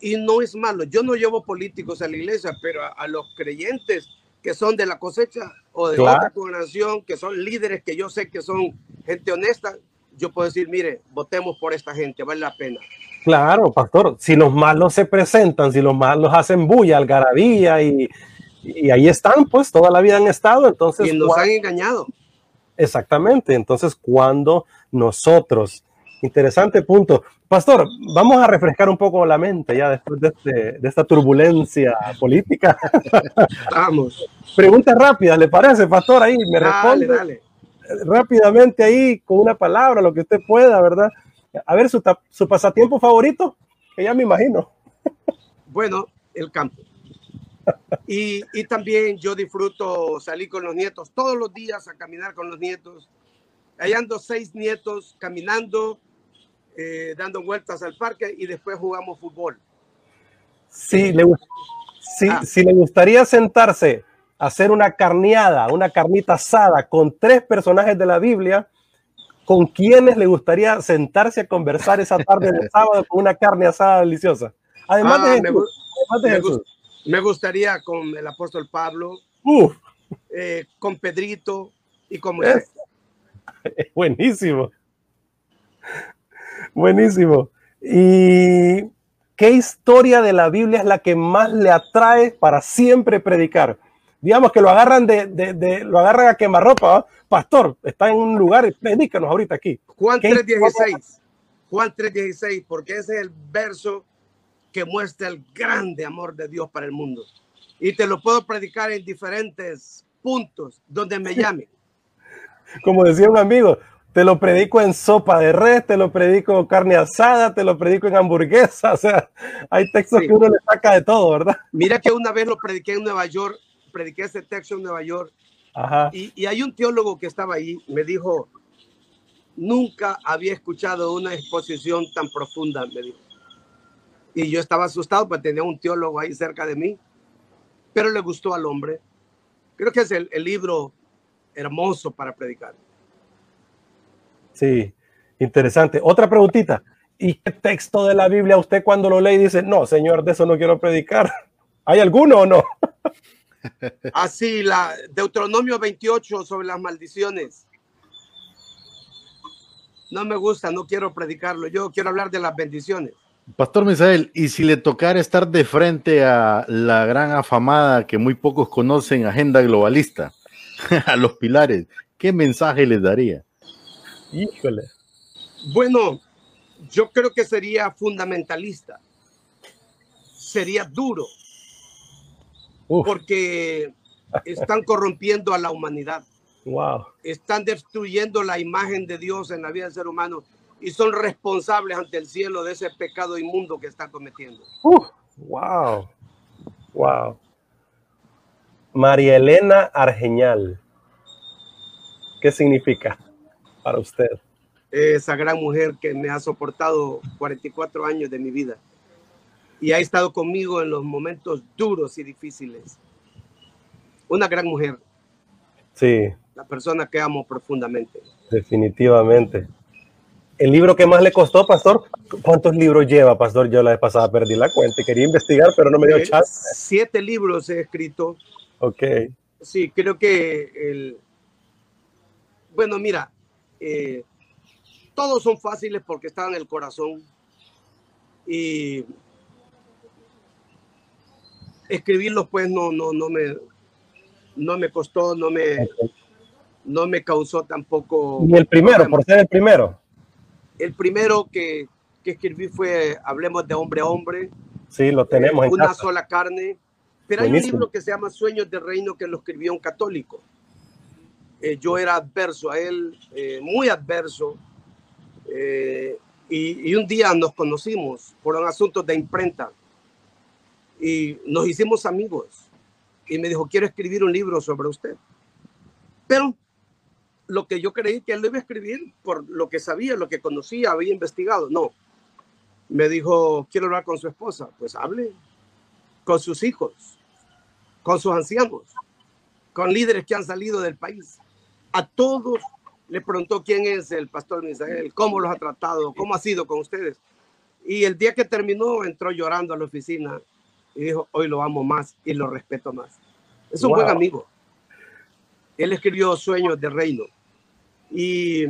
Speaker 3: Y no es malo. Yo no llevo políticos a la iglesia, pero a los creyentes que son de la cosecha o de otra congregación, que son líderes que yo sé que son gente honesta, yo puedo decir, mire, votemos por esta gente, vale la pena.
Speaker 2: Claro, pastor, si los malos se presentan, si los malos hacen bulla, algarabía y, y ahí están, pues toda la vida han estado, entonces...
Speaker 3: Y nos han engañado.
Speaker 2: Exactamente, entonces cuando nosotros Interesante punto. Pastor, vamos a refrescar un poco la mente ya después de, este, esta turbulencia política. (laughs)
Speaker 3: Vamos.
Speaker 2: Preguntas rápidas, ¿le parece, Pastor? Ahí me responde rápidamente ahí con una palabra, lo que usted pueda, ¿verdad? A ver, su, su pasatiempo favorito, que ya me imagino. (laughs)
Speaker 3: Bueno, el campo. Y, y, también yo disfruto salir con los nietos todos los días a caminar con los nietos. Ahí ando seis nietos caminando eh, dando vueltas al parque y después jugamos fútbol.
Speaker 2: Si le, ah. si le gustaría sentarse a hacer una carneada, una carnita asada con tres personajes de la Biblia, ¿con quiénes le gustaría sentarse a conversar esa tarde de (laughs) sábado con una carne asada deliciosa? Además, ah,
Speaker 3: de, me, gustaría con el apóstol Pablo, eh, con Pedrito y con (laughs)
Speaker 2: Buenísimo. Buenísimo. ¿Y qué historia de la Biblia es la que más le atrae para siempre predicar? Digamos que lo agarran de, de, lo agarran a quemarropa, pastor, está en un lugar, predícanos ahorita aquí.
Speaker 3: Juan 3:16. Juan 3:16, porque ese es el verso que muestra el grande amor de Dios para el mundo. Y te lo puedo predicar en diferentes puntos donde me llamen.
Speaker 2: Como decía un amigo, te lo predico en sopa de res, te lo predico carne asada, te lo predico en hamburguesa. (laughs) O sea, hay textos que uno le saca de todo, ¿verdad?
Speaker 3: Mira que una vez lo prediqué en Nueva York, prediqué ese texto en Nueva York.
Speaker 2: Ajá.
Speaker 3: Y, y hay un teólogo que estaba ahí, me dijo, nunca había escuchado una exposición tan profunda, me dijo. Y yo estaba asustado porque tenía un teólogo ahí cerca de mí, pero le gustó al hombre. Creo que es el, el libro hermoso para predicar.
Speaker 2: Sí, interesante. Otra preguntita. ¿Y qué texto de la Biblia usted cuando lo lee dice, no, señor, de eso no quiero predicar? (laughs) ¿Hay alguno o no? (laughs)
Speaker 3: Así, la Deuteronomio 28 sobre las maldiciones. No me gusta, no quiero predicarlo. Yo quiero hablar de las bendiciones.
Speaker 4: Pastor Misael, y si le tocara estar de frente a la gran afamada que muy pocos conocen, agenda globalista, (laughs) a los pilares, ¿qué mensaje les daría?
Speaker 2: Híjole.
Speaker 3: Bueno, yo creo que sería fundamentalista. Sería duro.
Speaker 2: Uf.
Speaker 3: Porque están corrompiendo a la humanidad.
Speaker 2: Wow.
Speaker 3: Están destruyendo la imagen de Dios en la vida del ser humano y son responsables ante el cielo de ese pecado inmundo que están cometiendo.
Speaker 2: Uh, wow. Wow. María Elena Argeñal. ¿Qué significa para usted?
Speaker 3: Esa gran mujer que me ha soportado 44 años de mi vida y ha estado conmigo en los momentos duros y difíciles. Una gran mujer.
Speaker 2: Sí.
Speaker 3: La persona que amo profundamente.
Speaker 2: Definitivamente. ¿El libro que más le costó, pastor? ¿Cuántos libros lleva, pastor? Yo la vez pasada perdí la cuenta y quería investigar, pero no me dio
Speaker 3: Eh,
Speaker 2: chance.
Speaker 3: Siete libros he escrito.
Speaker 2: Ok.
Speaker 3: Sí, creo que el... Bueno, mira, eh, todos son fáciles porque están en el corazón. Y escribirlos, pues, no, no, no me, no me costó, no me, no me causó tampoco.
Speaker 2: Y el primero,
Speaker 3: problema.
Speaker 2: por ser el primero.
Speaker 3: El primero que, que escribí fue Hablemos de hombre a hombre.
Speaker 2: Sí, lo tenemos
Speaker 3: eh,
Speaker 2: en
Speaker 3: una
Speaker 2: casa.
Speaker 3: sola carne. Pero hay un libro que se llama Sueños del Reino que lo escribió un católico. Eh, yo era adverso a él, eh, muy adverso. eh, y, y un día nos conocimos por un asunto de imprenta y nos hicimos amigos. Y me dijo, quiero escribir un libro sobre usted. Pero lo que yo creí que él a escribir por lo que sabía, lo que conocía, había investigado. No. Me dijo, quiero hablar con su esposa. Pues hable con sus hijos, con sus ancianos, con líderes que han salido del país. A todos le preguntó quién es el pastor Misael, cómo los ha tratado, cómo ha sido con ustedes. Y el día que terminó, entró llorando a la oficina y dijo, hoy lo amo más y lo respeto más. Es un
Speaker 2: Wow.
Speaker 3: buen amigo. Él escribió Sueños de Reino y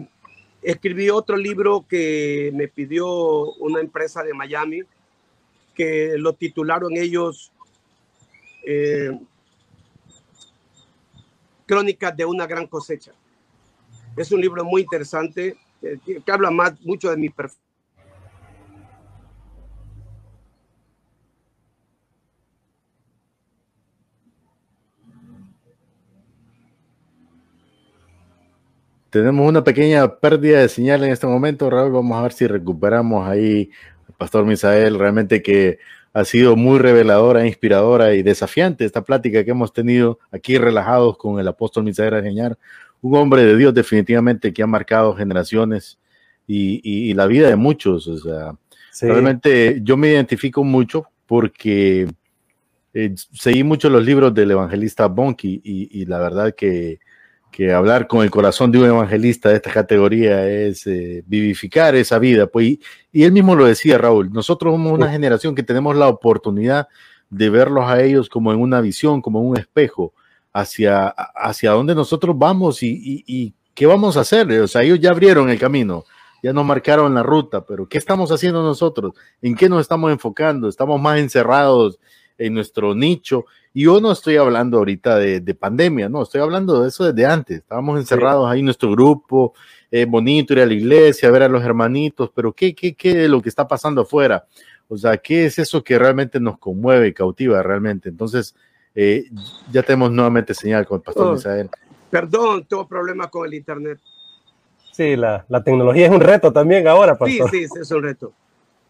Speaker 3: escribí otro libro que me pidió una empresa de Miami, que lo titularon ellos eh, Crónicas de una gran cosecha. Es un libro muy interesante eh, que habla mucho de mi perfil.
Speaker 4: Tenemos una pequeña pérdida de señal en este momento, Raúl. Vamos a ver si recuperamos ahí al Pastor Misael. Realmente que ha sido muy reveladora, inspiradora y desafiante esta plática que hemos tenido aquí relajados con el apóstol Misael Argeñar, un hombre de Dios definitivamente que ha marcado generaciones y, y- y la vida de muchos. O sea,
Speaker 2: Sí.
Speaker 4: Realmente yo me identifico mucho porque eh, seguí mucho los libros del evangelista Bonky y, y la verdad que, que hablar con el corazón de un evangelista de esta categoría es eh, vivificar esa vida. Pues, y, y él mismo lo decía, Raúl, nosotros somos una generación que tenemos la oportunidad de verlos a ellos como en una visión, como en un espejo, hacia, hacia dónde nosotros vamos y, y- y qué vamos a hacer. O sea, ellos ya abrieron el camino ya nos marcaron la ruta, pero ¿qué estamos haciendo nosotros? ¿En qué nos estamos enfocando? ¿Estamos más encerrados en nuestro nicho. Y yo no estoy hablando ahorita de, pandemia, no, estoy hablando de eso desde antes. Estábamos encerrados ahí en nuestro grupo, eh, bonito, ir a la iglesia, ver a los hermanitos, pero ¿qué, qué, qué es lo que está pasando afuera? O sea, ¿qué es eso que realmente nos conmueve y cautiva realmente? Entonces, eh, ya tenemos nuevamente señal con el pastor oh, Misael.
Speaker 3: Perdón, tengo problemas con el internet.
Speaker 2: Sí, la, la, tecnología es un reto también ahora, pastor.
Speaker 3: Sí, sí, es un reto.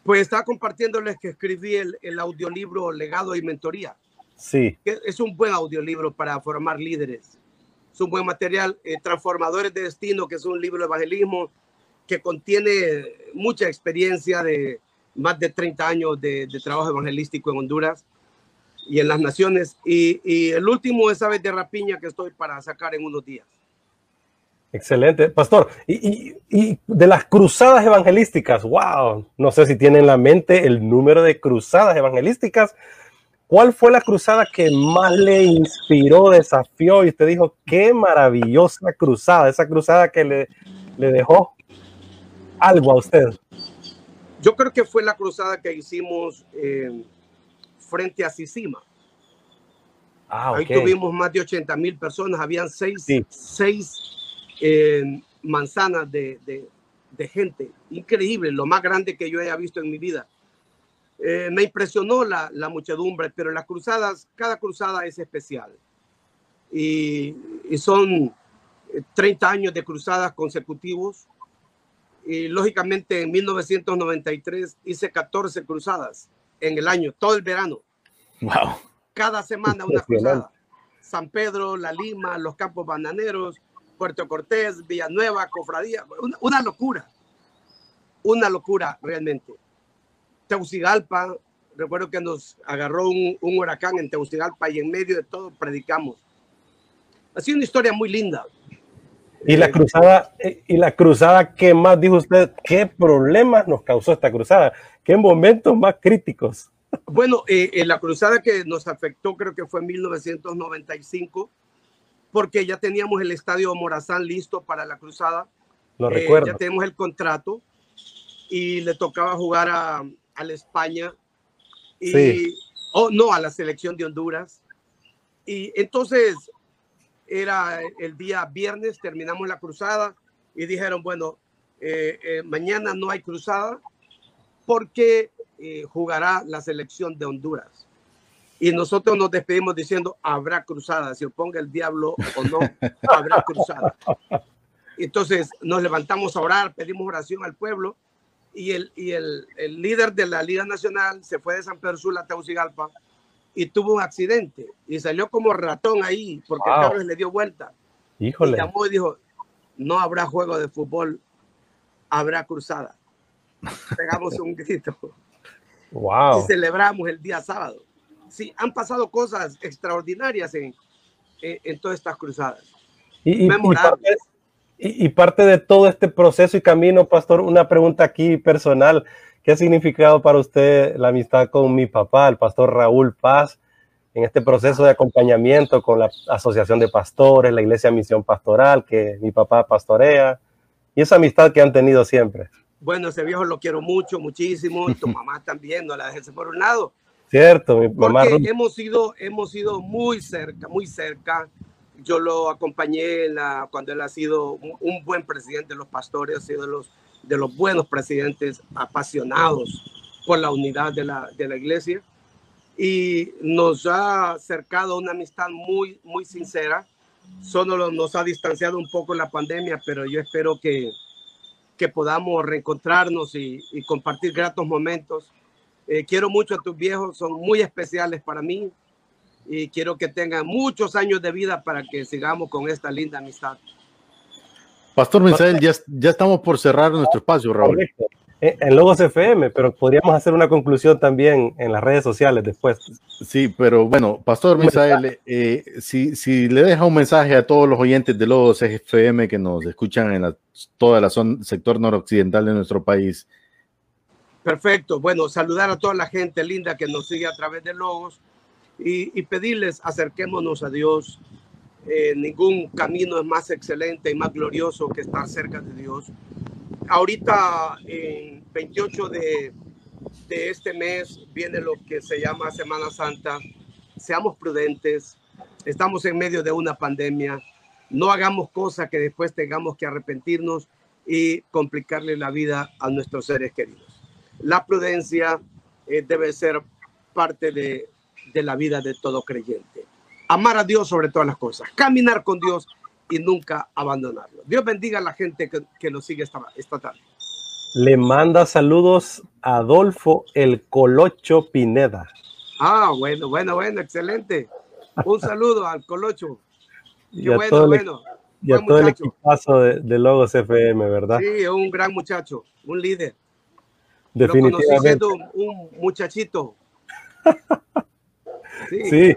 Speaker 3: Pues estaba compartiéndoles que escribí el, el audiolibro Legado y Mentoría.
Speaker 2: Sí.
Speaker 3: Es un buen audiolibro para formar líderes. Es un buen material. Eh, Transformadores de Destino, que es un libro de evangelismo que contiene mucha experiencia de más de 30 años de, de trabajo evangelístico en Honduras y en las naciones. Y, y el último es Aves de Rapiña que estoy para sacar en unos días.
Speaker 2: Excelente, pastor. Y, y, de las cruzadas evangelísticas, wow, no sé si tiene en la mente el número de cruzadas evangelísticas. ¿Cuál fue la cruzada que más le inspiró, desafió y usted dijo, qué maravillosa cruzada, esa cruzada que le, le dejó algo a usted?
Speaker 3: Yo creo que fue la cruzada que hicimos eh, frente a Sisima. Ah, Ahí tuvimos más de 80 mil personas, habían seis, seis eh, manzanas de, de, gente. Increíble, lo más grande que yo haya visto en mi vida. Eh, me impresionó la, la, muchedumbre, pero las cruzadas, cada cruzada es especial. Y, y son 30 años de cruzadas consecutivos. Y lógicamente en 1993 hice 14 cruzadas en el año, todo el verano.
Speaker 4: Wow.
Speaker 3: Cada semana una cruzada. San Pedro, La Lima, los Campos Bananeros, Puerto Cortés, Villanueva, Cofradía. Una, locura. Una locura realmente. Teucigalpa, recuerdo que nos agarró un, un huracán en Teucigalpa y en medio de todo predicamos. Ha sido una historia muy linda.
Speaker 2: Y la cruzada, y la cruzada, ¿qué más dijo usted? ¿Qué problemas nos causó esta cruzada? ¿Qué momentos más críticos?
Speaker 3: Bueno, eh, la cruzada que nos afectó creo que fue en 1995, porque ya teníamos el estadio Morazán listo para la cruzada.
Speaker 2: Lo eh, recuerdo.
Speaker 3: Ya tenemos el contrato y le tocaba jugar a, a la España y, sí. oh, no, a la selección de Honduras. Y entonces era el día viernes, terminamos la cruzada y dijeron, bueno, eh, eh, mañana no hay cruzada porque jugará la selección de Honduras. Y nosotros nos despedimos diciendo, habrá cruzada, si oponga el diablo o no, habrá cruzada. Entonces nos levantamos a orar, pedimos oración al pueblo y el, y el, el líder de la Liga Nacional se fue de San Pedro Sula a Tegucigalpa y tuvo un accidente y salió como ratón ahí porque el carro le dio vuelta.
Speaker 2: Híjole.
Speaker 3: Y llamó y dijo, no habrá juego de fútbol, habrá cruzada. (laughs) Pegamos un grito.
Speaker 2: Wow.
Speaker 3: Y celebramos el día sábado. Sí, han pasado cosas extraordinarias en, en, todas estas cruzadas.
Speaker 2: Y, y, parte, y, parte, de todo este proceso y camino, pastor, una pregunta aquí personal. ¿Qué ha significado para usted la amistad con mi papá, el pastor Raúl Paz, en este proceso de acompañamiento con la Asociación de Pastores, la Iglesia Misión Pastoral, que mi papá pastorea, y esa amistad que han tenido siempre?
Speaker 3: Bueno, ese viejo lo quiero mucho, muchísimo, y tu (laughs) mamá también, no la dejes por un lado.
Speaker 2: Cierto, mi mamá.
Speaker 3: Porque hemos sido, hemos sido muy cerca, muy cerca. Yo lo acompañé en la, cuando él ha sido un, un buen presidente de los pastores, ha sido de los de los buenos presidentes apasionados por la unidad de la, de la iglesia y nos ha acercado una amistad muy, muy sincera. Solo nos ha distanciado un poco la pandemia, pero yo espero que, que podamos reencontrarnos y, y compartir gratos momentos. Eh, quiero mucho a tus viejos, son muy especiales para mí y quiero que tengan muchos años de vida para que sigamos con esta linda amistad.
Speaker 4: Pastor Misael, ya, ya estamos por cerrar nuestro espacio, Raúl.
Speaker 2: Eh, en Logos FM, pero podríamos hacer una conclusión también en las redes sociales después.
Speaker 4: Sí, pero bueno, Pastor Misael, eh, si, si, le deja un mensaje a todos los oyentes de Logos FM que nos escuchan en la, toda la zona, sector noroccidental de nuestro país.
Speaker 3: Perfecto, bueno, saludar a toda la gente linda que nos sigue a través de Logos y, pedirles acerquémonos a Dios, eh, ningún camino es más excelente y más glorioso que estar cerca de Dios. Ahorita, en 28 de, de este mes viene lo que se llama Semana Santa. Seamos prudentes. Estamos en medio de una pandemia. No hagamos cosas que después tengamos que arrepentirnos y complicarle la vida a nuestros seres queridos. La prudencia eh, debe ser parte de, de la vida de todo creyente. Amar a Dios sobre todas las cosas, caminar con Dios y nunca abandonarlo. Dios bendiga a la gente que, que nos sigue esta, esta tarde.
Speaker 2: Le manda saludos a Adolfo el Colocho Pineda.
Speaker 3: Ah, bueno, bueno, bueno, excelente. Un saludo al Colocho. (laughs)
Speaker 2: Qué y a bueno, todo bueno. Y a todo muchacho. el equipazo de, de, Logos FM, ¿verdad?
Speaker 3: Sí, un gran muchacho, un líder.
Speaker 2: Definitivamente.
Speaker 3: Lo conocí siendo un, un muchachito. (laughs)
Speaker 2: Sí. sí.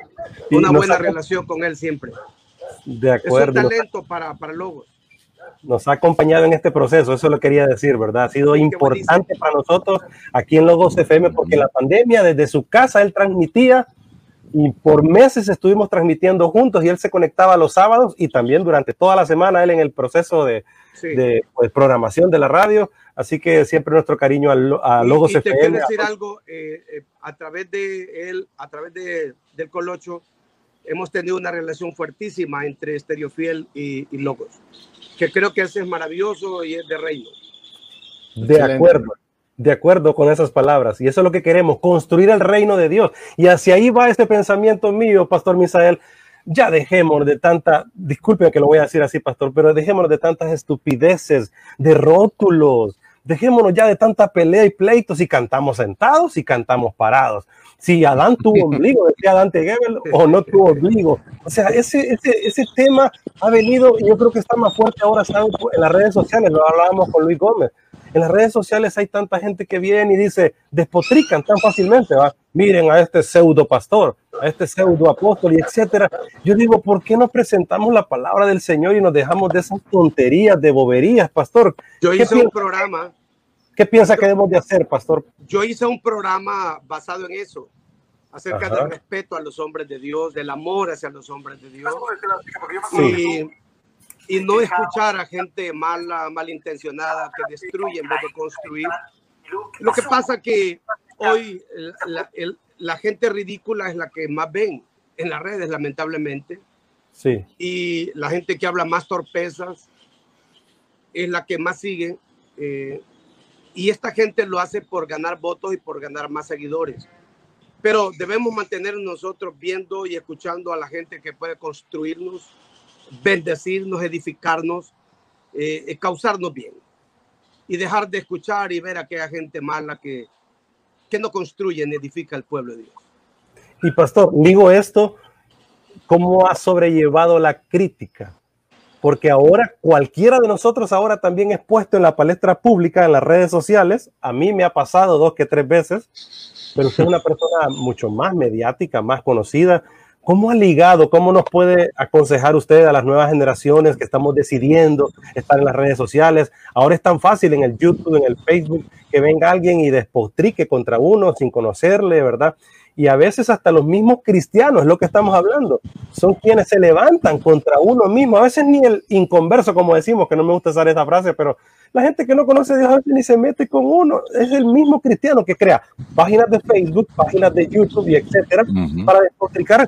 Speaker 3: Una buena ha... relación con él siempre.
Speaker 2: De acuerdo.
Speaker 3: Es un talento para, para Logos.
Speaker 2: Nos ha acompañado en este proceso, eso lo quería decir, ¿verdad? Ha sido
Speaker 3: Qué
Speaker 2: importante
Speaker 3: buenísimo.
Speaker 2: para nosotros aquí en Logos FM porque la pandemia desde su casa él transmitía y por meses estuvimos transmitiendo juntos y él se conectaba los sábados y también durante toda la semana él en el proceso de,
Speaker 3: Sí.
Speaker 2: de pues, programación de la radio. Así que siempre nuestro cariño a, a
Speaker 3: Y-
Speaker 2: Logos
Speaker 3: y, te
Speaker 2: FM.
Speaker 3: quiero decir algo, eh, eh, a través de él, a través de, del Colocho, hemos tenido una relación fuertísima entre Stereo Fiel y, y Logos, que creo que ese es maravilloso y es de reino.
Speaker 2: De
Speaker 4: Excelente.
Speaker 2: acuerdo, de acuerdo con esas palabras. Y eso es lo que queremos, construir el reino de Dios. Y hacia ahí va este pensamiento mío, Pastor Misael. Ya dejémonos de tanta, disculpe que lo voy a decir así, Pastor, pero dejémonos de tantas estupideces, de rótulos. Dejémonos ya de tanta pelea y pleitos si cantamos sentados y cantamos parados. Si Adán tuvo (laughs) ombligo, decía Dante Gebel, o no tuvo ombligo. O sea, ese, ese, ese tema ha venido y yo creo que está más fuerte ahora ¿saben? en las redes sociales. Lo hablábamos con Luis Gómez en las redes sociales hay tanta gente que viene y dice, despotrican tan fácilmente, ¿va? miren a este pseudo pastor, a este pseudo apóstol y etcétera. Yo digo, ¿por qué no presentamos la palabra del Señor y nos dejamos de esas tonterías, de boberías, pastor?
Speaker 3: Yo
Speaker 2: ¿Qué
Speaker 3: hice un
Speaker 2: piensa,
Speaker 3: programa,
Speaker 2: ¿Qué piensa que debemos de hacer, pastor?
Speaker 3: yo hice un programa basado en eso, acerca
Speaker 2: Ajá.
Speaker 3: del respeto a los hombres de Dios, del amor hacia los hombres de Dios.
Speaker 2: Sí.
Speaker 3: y, y no escuchar a gente mala, malintencionada que destruye en vez de construir. Lo que pasa que hoy la, el- la gente ridícula es la que más ven en las redes, lamentablemente,
Speaker 2: Sí,
Speaker 3: y la gente que habla más torpezas es la que más sigue. eh, y esta gente lo hace por ganar votos y por ganar más seguidores. Pero debemos mantener nosotros viendo y escuchando a la gente que puede construirnos, bendecirnos, edificarnos, eh, eh, causarnos bien. Y dejar de escuchar y ver a aquella gente mala que, que no construye ni edifica el pueblo de Dios.
Speaker 2: y pastor, digo esto, ¿cómo ha sobrellevado la crítica? Porque ahora cualquiera de nosotros ahora también es puesto en la palestra pública, en las redes sociales. A mí me ha pasado dos que tres veces, pero usted es una persona mucho más mediática, más conocida. ¿Cómo ha ligado? ¿Cómo nos puede aconsejar usted a las nuevas generaciones que estamos decidiendo estar en las redes sociales? Ahora es tan fácil en el YouTube, en el Facebook, que venga alguien y despotrique contra uno sin conocerle, ¿verdad? Y a veces hasta los mismos cristianos, es lo que estamos hablando, son quienes se levantan contra uno mismo. A veces ni el inconverso, como decimos, que no me gusta usar esa frase, pero la gente que no conoce a Dios a veces ni se mete con uno. Es el mismo cristiano que crea páginas de Facebook, páginas de YouTube y etcétera, para despotricar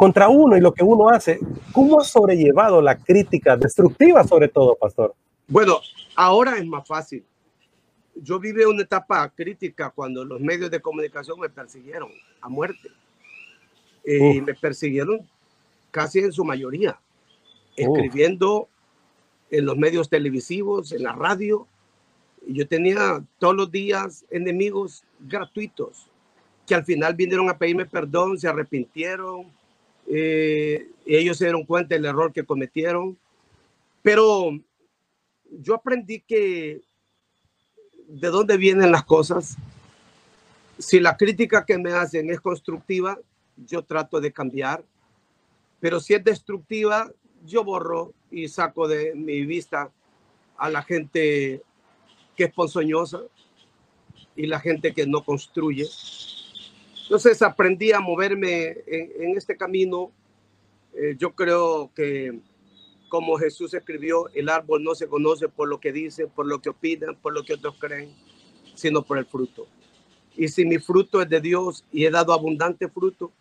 Speaker 2: contra uno y lo que uno hace. ¿Cómo ha sobrellevado la crítica destructiva, sobre todo, pastor?
Speaker 3: Bueno, ahora es más fácil. Yo viví una etapa crítica cuando los medios de comunicación me persiguieron a muerte. Eh, y
Speaker 2: Uf.
Speaker 3: me persiguieron casi en su mayoría, escribiendo en los medios televisivos, en la radio. Yo tenía todos los días enemigos gratuitos que al final vinieron a pedirme perdón, se arrepintieron, eh, ellos se dieron cuenta del error que cometieron. Pero yo aprendí que de dónde vienen las cosas. Si la crítica que me hacen es constructiva, yo trato de cambiar. Pero si es destructiva, yo borro y saco de mi vista a la gente que es ponzoñosa y la gente que no construye. Entonces aprendí a moverme en, este camino. Eh, yo creo que como Jesús escribió, el árbol no se conoce por lo que dice, por lo que opinan, por lo que otros creen, sino por el fruto. Y si mi fruto es de Dios y he dado abundante fruto,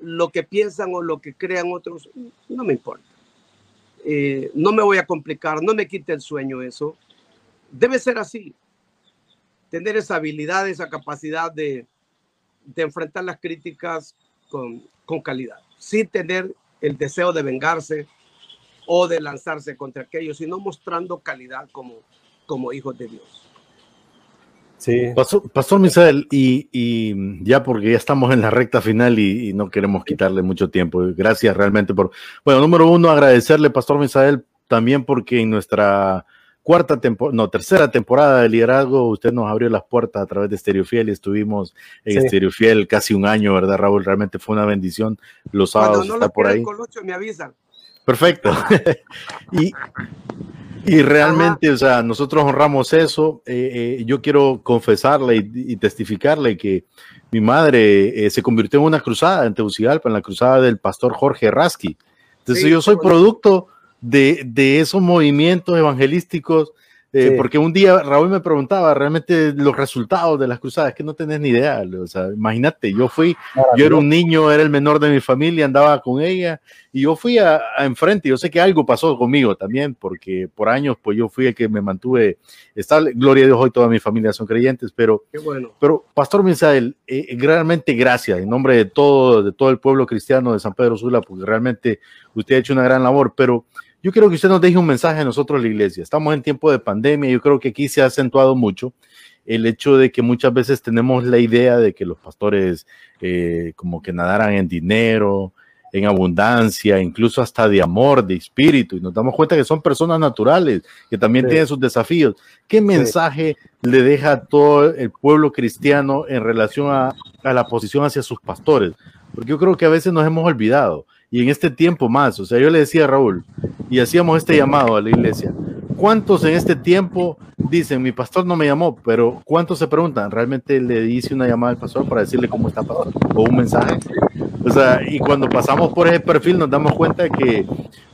Speaker 3: lo que piensan o lo que crean otros, no me importa. Eh, no me voy a complicar, no me quite el sueño eso. Debe ser así. Tener esa habilidad, esa capacidad de, de enfrentar las críticas con, con calidad, sin tener el deseo de vengarse o de lanzarse contra aquellos, sino mostrando calidad como, como hijos de Dios.
Speaker 4: Sí. Pastor, Misael, y, ya porque ya estamos en la recta final y, no queremos quitarle mucho tiempo. Gracias realmente por. Bueno, número uno, agradecerle, Pastor Misael, también porque en nuestra cuarta temporada, no, tercera temporada de liderazgo, usted nos abrió las puertas a través de Estereofiel y estuvimos en Estereofiel casi un año, ¿verdad, Raúl? Realmente fue una bendición los sábados
Speaker 3: no por ahí. me avisan.
Speaker 4: Perfecto. (laughs) y, y realmente, o sea, nosotros honramos eso. Eh, eh, yo quiero confesarle y, testificarle que mi madre eh, se convirtió en una cruzada en Tegucigalpa, en la cruzada del pastor Jorge Rasky. Entonces yo soy producto de, de esos movimientos evangelísticos eh, porque un día Raúl me preguntaba realmente los resultados de las cruzadas, que no tenés ni idea. O sea, imagínate, yo fui, yo era un niño, era el menor de mi familia, andaba con ella y yo fui a, enfrente. Yo sé que algo pasó conmigo también, porque por años, pues yo fui el que me mantuve estable. Gloria a Dios, hoy toda mi familia son creyentes, pero,
Speaker 3: bueno.
Speaker 4: pero Pastor Misael, eh, realmente gracias en nombre de todo, de todo el pueblo cristiano de San Pedro Sula, porque realmente usted ha hecho una gran labor, pero yo quiero que usted nos deje un mensaje a nosotros, la iglesia. Estamos en tiempo de pandemia. Yo creo que aquí se ha acentuado mucho el hecho de que muchas veces tenemos la idea de que los pastores eh, como que nadaran en dinero, en abundancia, incluso hasta de amor, de espíritu, y nos damos cuenta que son personas naturales, que también tienen sus desafíos. ¿Qué mensaje le deja a todo el pueblo cristiano en relación a, a la posición hacia sus pastores? Porque yo creo que a veces nos hemos olvidado y en este tiempo más. O sea, yo le decía a Raúl y hacíamos este llamado a la iglesia. ¿Cuántos en este tiempo dicen, mi pastor no me llamó, pero cuántos se preguntan, realmente le dice una llamada al pastor para decirle cómo está pastor o un mensaje? O sea, y cuando pasamos por ese perfil nos damos cuenta de que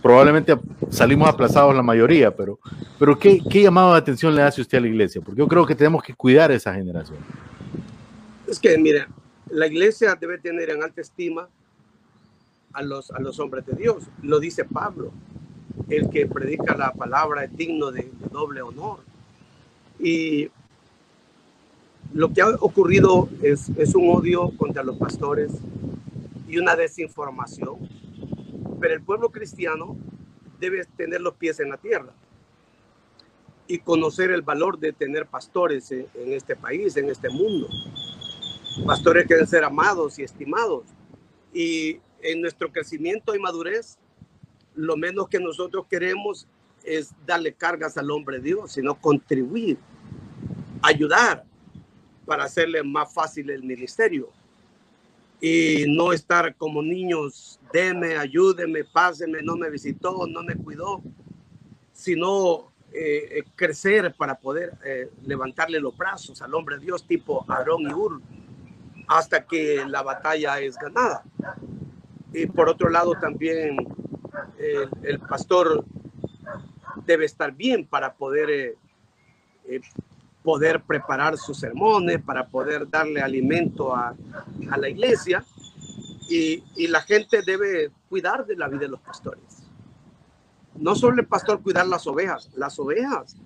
Speaker 4: probablemente salimos aplazados la mayoría, pero, pero ¿qué, ¿qué llamado de atención le hace usted a la iglesia? Porque yo creo que tenemos que cuidar esa generación.
Speaker 3: Es que, mire, la iglesia debe tener en alta estima a los, a los hombres de Dios. Lo dice Pablo. El que predica la palabra es digno de, doble honor. Y lo que ha ocurrido es, es un odio contra los pastores y una desinformación. Pero el pueblo cristiano debe tener los pies en la tierra y conocer el valor de tener pastores en, en, este país, en este mundo. Pastores que deben ser amados y estimados. Y en nuestro crecimiento y madurez, lo menos que nosotros queremos es darle cargas al hombre Dios, sino contribuir, ayudar para hacerle más fácil el ministerio. Y no estar como niños, deme, ayúdeme, páseme, no me visitó, no me cuidó, sino eh, crecer para poder eh, levantarle los brazos al hombre Dios tipo Aarón y Ur hasta que la batalla es ganada y por otro lado también el pastor debe estar bien para poder, eh, eh, poder preparar sus sermones, para poder darle alimento a, a la iglesia y, y, la gente debe cuidar de la vida de los pastores. No solo el pastor cuidar las ovejas, las ovejas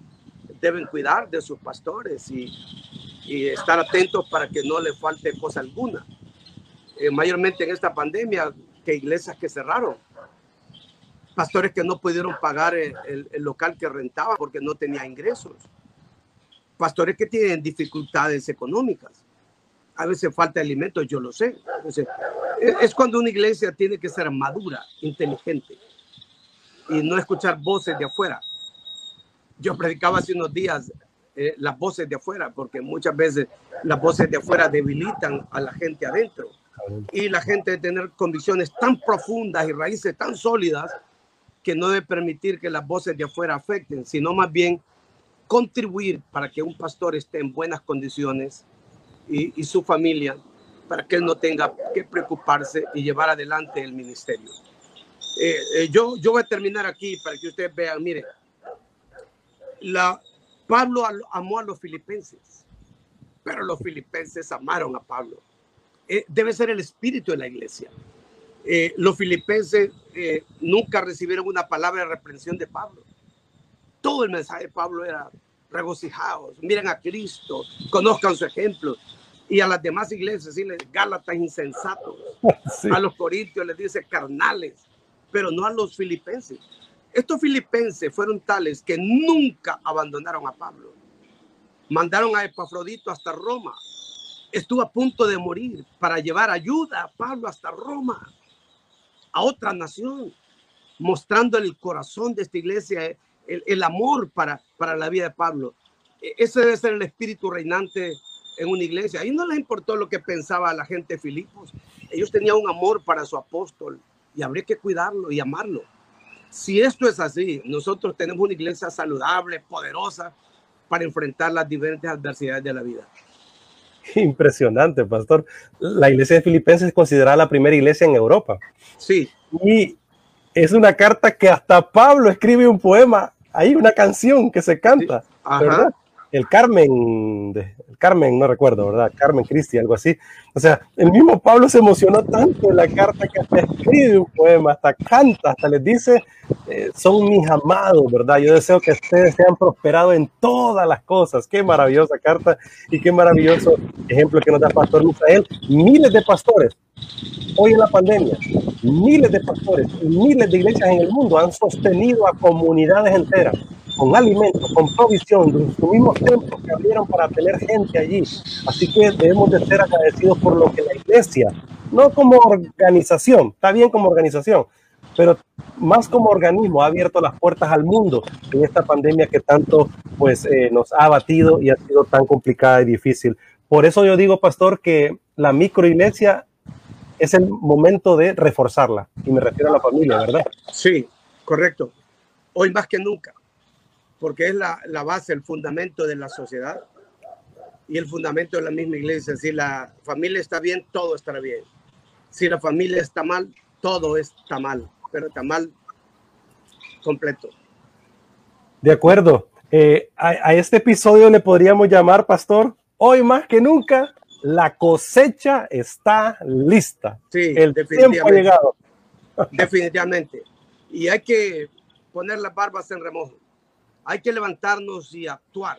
Speaker 3: deben cuidar de sus pastores y, y estar atentos para que no le falte cosa alguna. Eh, mayormente en esta pandemia iglesias que cerraron, pastores que no pudieron pagar el, local que rentaban porque no tenía ingresos, pastores que tienen dificultades económicas. A veces falta alimentos, yo lo sé. es cuando una iglesia tiene que ser madura, inteligente y no escuchar voces de afuera. Yo predicaba hace unos días eh, las voces de afuera, porque muchas veces las voces de afuera debilitan a la gente adentro y la gente de tener convicciones tan profundas y raíces tan sólidas que no debe permitir que las voces de afuera afecten, sino más bien contribuir para que un pastor esté en buenas condiciones y, su familia, para que él no tenga que preocuparse y llevar adelante el ministerio. Eh, eh, yo, yo voy a terminar aquí para que ustedes vean, mire, la, Pablo amó a los filipenses pero los filipenses amaron a Pablo. Eh, debe ser el espíritu de la iglesia. Eh, los filipenses eh, nunca recibieron una palabra de reprensión de Pablo. Todo el mensaje de Pablo era regocijados, miren a Cristo, conozcan su ejemplo. Y a las demás iglesias, les Gálatas insensatos. (laughs) A los corintios les dice carnales, pero no a los filipenses. Estos filipenses fueron tales que nunca abandonaron a Pablo. Mandaron a Epafrodito hasta Roma. Estuvo a punto de morir para llevar ayuda a Pablo hasta Roma, a otra nación, mostrando el corazón de esta iglesia, el, amor para, para la vida de Pablo. E, ese debe ser el espíritu reinante en una iglesia. Ahí no les importó lo que pensaba la gente de Filipos. Ellos tenían un amor para su apóstol y habría que cuidarlo y amarlo. Si esto es así, nosotros tenemos una iglesia saludable, poderosa, para enfrentar las diferentes adversidades de la vida. (laughs)
Speaker 2: Impresionante, pastor. La iglesia de Filipenses es considerada la primera iglesia en Europa.
Speaker 3: Sí.
Speaker 2: Y es una carta que hasta Pablo escribe un poema, hay una canción que se canta, ¿verdad? El Carmen, el Carmen, no recuerdo, ¿verdad? Carmen Cristi, algo así. O sea, el mismo Pablo se emocionó tanto en la carta que hasta escribe un poema, hasta canta, hasta les dice, eh, son mis amados, ¿verdad? Yo deseo que ustedes sean prosperados en todas las cosas. Qué maravillosa carta y qué maravilloso ejemplo que nos da Pastor Misael. Miles de pastores, hoy en la pandemia, miles de pastores y miles de iglesias en el mundo han sostenido a comunidades enteras con alimentos, con provisión, de los mismos templos que abrieron para tener gente allí. Así que debemos de ser agradecidos por lo que la iglesia, no como organización, está bien como organización, pero más como organismo ha abierto las puertas al mundo en esta pandemia que tanto pues eh, nos ha abatido y ha sido tan complicada y difícil. Por eso yo digo, pastor, que la microiglesia es el momento de reforzarla y me refiero a la familia, ¿verdad?
Speaker 3: Sí, correcto. Hoy más que nunca porque es la, la, base, el fundamento de la sociedad y el fundamento de la misma iglesia. Si la familia está bien, todo estará bien. Si la familia está mal, todo está mal, pero está mal completo.
Speaker 2: De acuerdo. Eh, a, este episodio le podríamos llamar, pastor, hoy más que nunca, la cosecha está lista.
Speaker 3: Sí, el tiempo ha llegado. (laughs) (laughs) Definitivamente. Y hay que poner las barbas en remojo hay que levantarnos y actuar,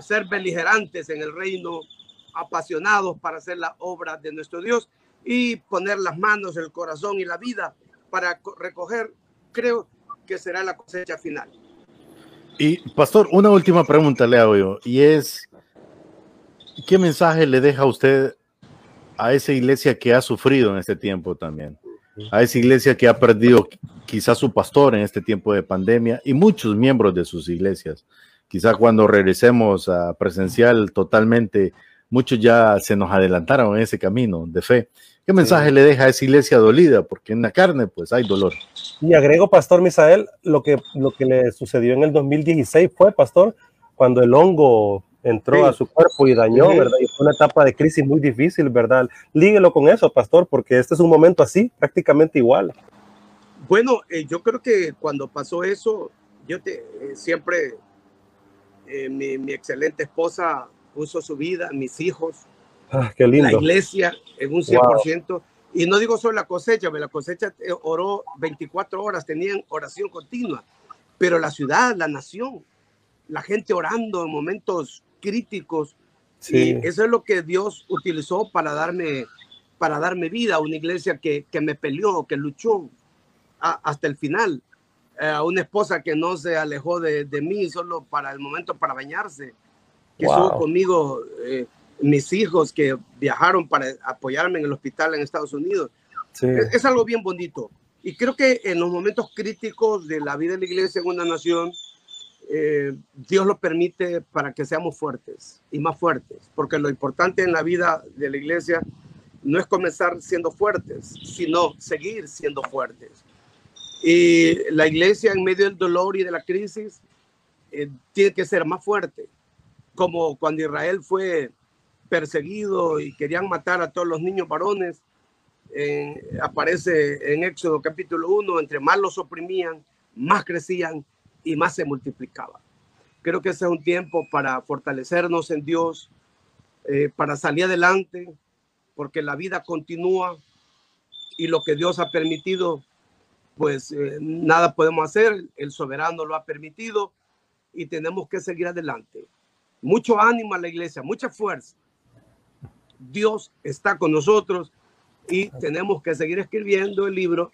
Speaker 3: ser beligerantes en el reino, apasionados para hacer la obra de nuestro Dios y poner las manos, el corazón y la vida para recoger, creo que será la cosecha final.
Speaker 4: Y pastor, una última pregunta le hago yo, y es, ¿qué mensaje le deja usted a esa iglesia que ha sufrido en este tiempo también? a esa iglesia que ha perdido quizás su pastor en este tiempo de pandemia y muchos miembros de sus iglesias. Quizá cuando regresemos a presencial totalmente, muchos ya se nos adelantaron en ese camino de fe. ¿Qué mensaje le deja a esa iglesia dolida? Porque en la carne pues hay dolor.
Speaker 2: Y agrego, Pastor Misael, lo que, lo que le sucedió en el 2016 fue, Pastor, cuando el hongo entró a su cuerpo y dañó, ¿verdad? Y fue una etapa de crisis muy difícil, ¿verdad? Líguelo con eso, pastor, porque este es un momento así, prácticamente igual.
Speaker 3: Bueno, eh, yo creo que cuando pasó eso, yo te, eh, siempre, eh, mi, excelente esposa puso su vida, mis hijos,
Speaker 2: ah, qué lindo.
Speaker 3: la iglesia en un 100%. Y no digo solo la cosecha, la cosecha oró 24 horas, tenían oración continua, pero la ciudad, la nación, la gente orando en momentos críticos. Sí. eso es lo que Dios utilizó para darme, para darme vida, una iglesia que, que me peleó, que luchó hasta el final. a eh, una esposa que no se alejó de, de, mí solo para el momento para bañarse, que estuvo conmigo, eh, mis hijos que viajaron para apoyarme en el hospital en Estados Unidos. Sí. Es, es, algo bien bonito. Y creo que en los momentos críticos de la vida de la iglesia en una nación, eh, Dios lo permite para que seamos fuertes y más fuertes, porque lo importante en la vida de la iglesia no es comenzar siendo fuertes, sino seguir siendo fuertes. Y la iglesia en medio del dolor y de la crisis eh, tiene que ser más fuerte, como cuando Israel fue perseguido y querían matar a todos los niños varones. aparece en Éxodo capítulo 1, entre más los oprimían, más crecían y más se multiplicaba. Creo que ese es un tiempo para fortalecernos en Dios, eh, para salir adelante, porque la vida continúa y lo que Dios ha permitido, pues eh, nada podemos hacer, el soberano lo ha permitido y tenemos que seguir adelante. Mucho ánimo a la iglesia, mucha fuerza. Dios está con nosotros y tenemos que seguir escribiendo el libro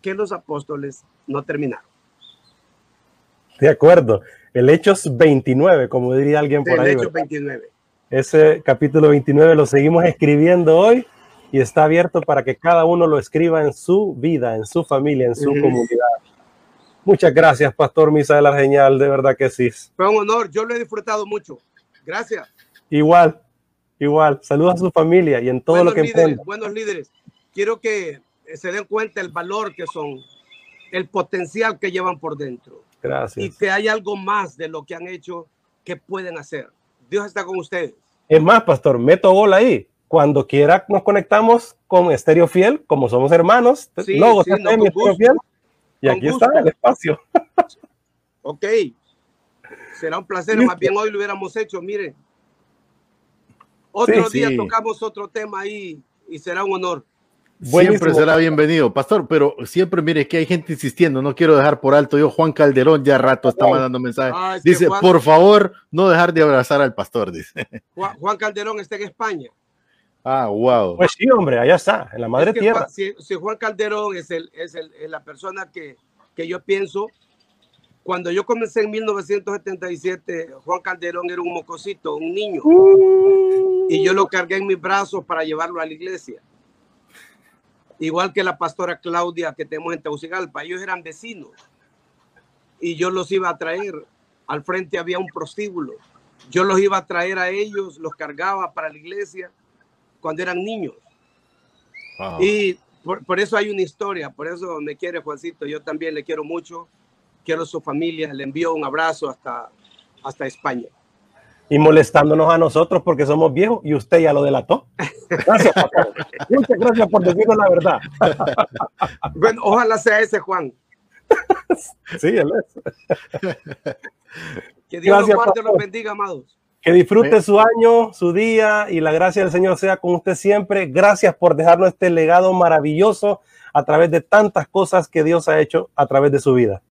Speaker 3: que los apóstoles no terminaron.
Speaker 2: De acuerdo. El Hechos 29, como diría alguien por
Speaker 3: El
Speaker 2: ahí.
Speaker 3: Hechos
Speaker 2: ¿verdad?
Speaker 3: 29.
Speaker 2: Ese capítulo 29 lo seguimos escribiendo hoy y está abierto para que cada uno lo escriba en su vida, en su familia, en su comunidad. Muchas gracias, Pastor Misael Argeñal, de verdad que sí.
Speaker 3: Fue un honor, yo lo he disfrutado mucho. Gracias.
Speaker 2: Igual, igual. Saludos a su familia y en todo
Speaker 3: buenos
Speaker 2: lo que
Speaker 3: líderes, buenos líderes. Quiero que se den cuenta el valor que son, el potencial que llevan por dentro y
Speaker 2: Gracias.
Speaker 3: que hay algo más de lo que han hecho que pueden hacer. Dios está con ustedes.
Speaker 2: Es más, Pastor, meto gol ahí. Cuando quiera nos conectamos con Estéreo Fiel, como somos hermanos.
Speaker 3: Sí,
Speaker 2: Logo,
Speaker 3: sí, no, con
Speaker 2: Estéreo
Speaker 3: gusto.
Speaker 2: Fiel. Y
Speaker 3: Con
Speaker 2: aquí
Speaker 3: gusto.
Speaker 2: está el espacio. (laughs)
Speaker 3: Ok. Será un placer. Más bien hoy lo hubiéramos hecho. Miren. Otro
Speaker 4: Sí,
Speaker 3: día tocamos otro tema ahí y será un honor.
Speaker 4: Siempre
Speaker 2: Buenísimo.
Speaker 4: será bienvenido, pastor, pero siempre mire que hay gente insistiendo, no quiero dejar por alto. Yo, Juan Calderón, ya rato está mandando mensajes.
Speaker 3: Ah, es
Speaker 4: Dice,
Speaker 3: Juan-
Speaker 4: por favor, no dejar de abrazar al pastor, dice. (laughs)
Speaker 3: Juan, Juan Calderón está en España.
Speaker 4: Ah, wow.
Speaker 2: Pues sí, hombre, allá está, en la madre
Speaker 3: Es que
Speaker 2: tierra.
Speaker 3: Juan- si, si Juan Calderón es, el, es, el- es la persona que, que yo pienso, cuando yo comencé en 1977, Juan Calderón era un mocosito, un niño, y yo lo cargué en mis brazos para llevarlo a la iglesia. Igual que la pastora Claudia que tenemos en Tegucigalpa, ellos eran vecinos y yo los iba a traer. Al frente había un prostíbulo. Yo los iba a traer a ellos, los cargaba para la iglesia cuando eran niños.
Speaker 4: Wow.
Speaker 3: Y por, por eso hay una historia, por eso me quiere Juancito, yo también le quiero mucho, quiero su familia, le envío un abrazo hasta, hasta España.
Speaker 2: Y molestándonos a nosotros porque somos viejos y usted ya lo delató. Gracias, Pastor. Muchas gracias por decirnos la verdad. (laughs)
Speaker 3: Bueno, ojalá sea ese Juan.
Speaker 2: Sí, él es.
Speaker 3: Que Dios
Speaker 2: Gracias,
Speaker 3: los guarde y los bendiga, amados.
Speaker 2: Que disfrute su año, su día y la gracia del Señor sea con usted siempre. Gracias por dejarnos este legado maravilloso a través de tantas cosas que Dios ha hecho a través de su vida.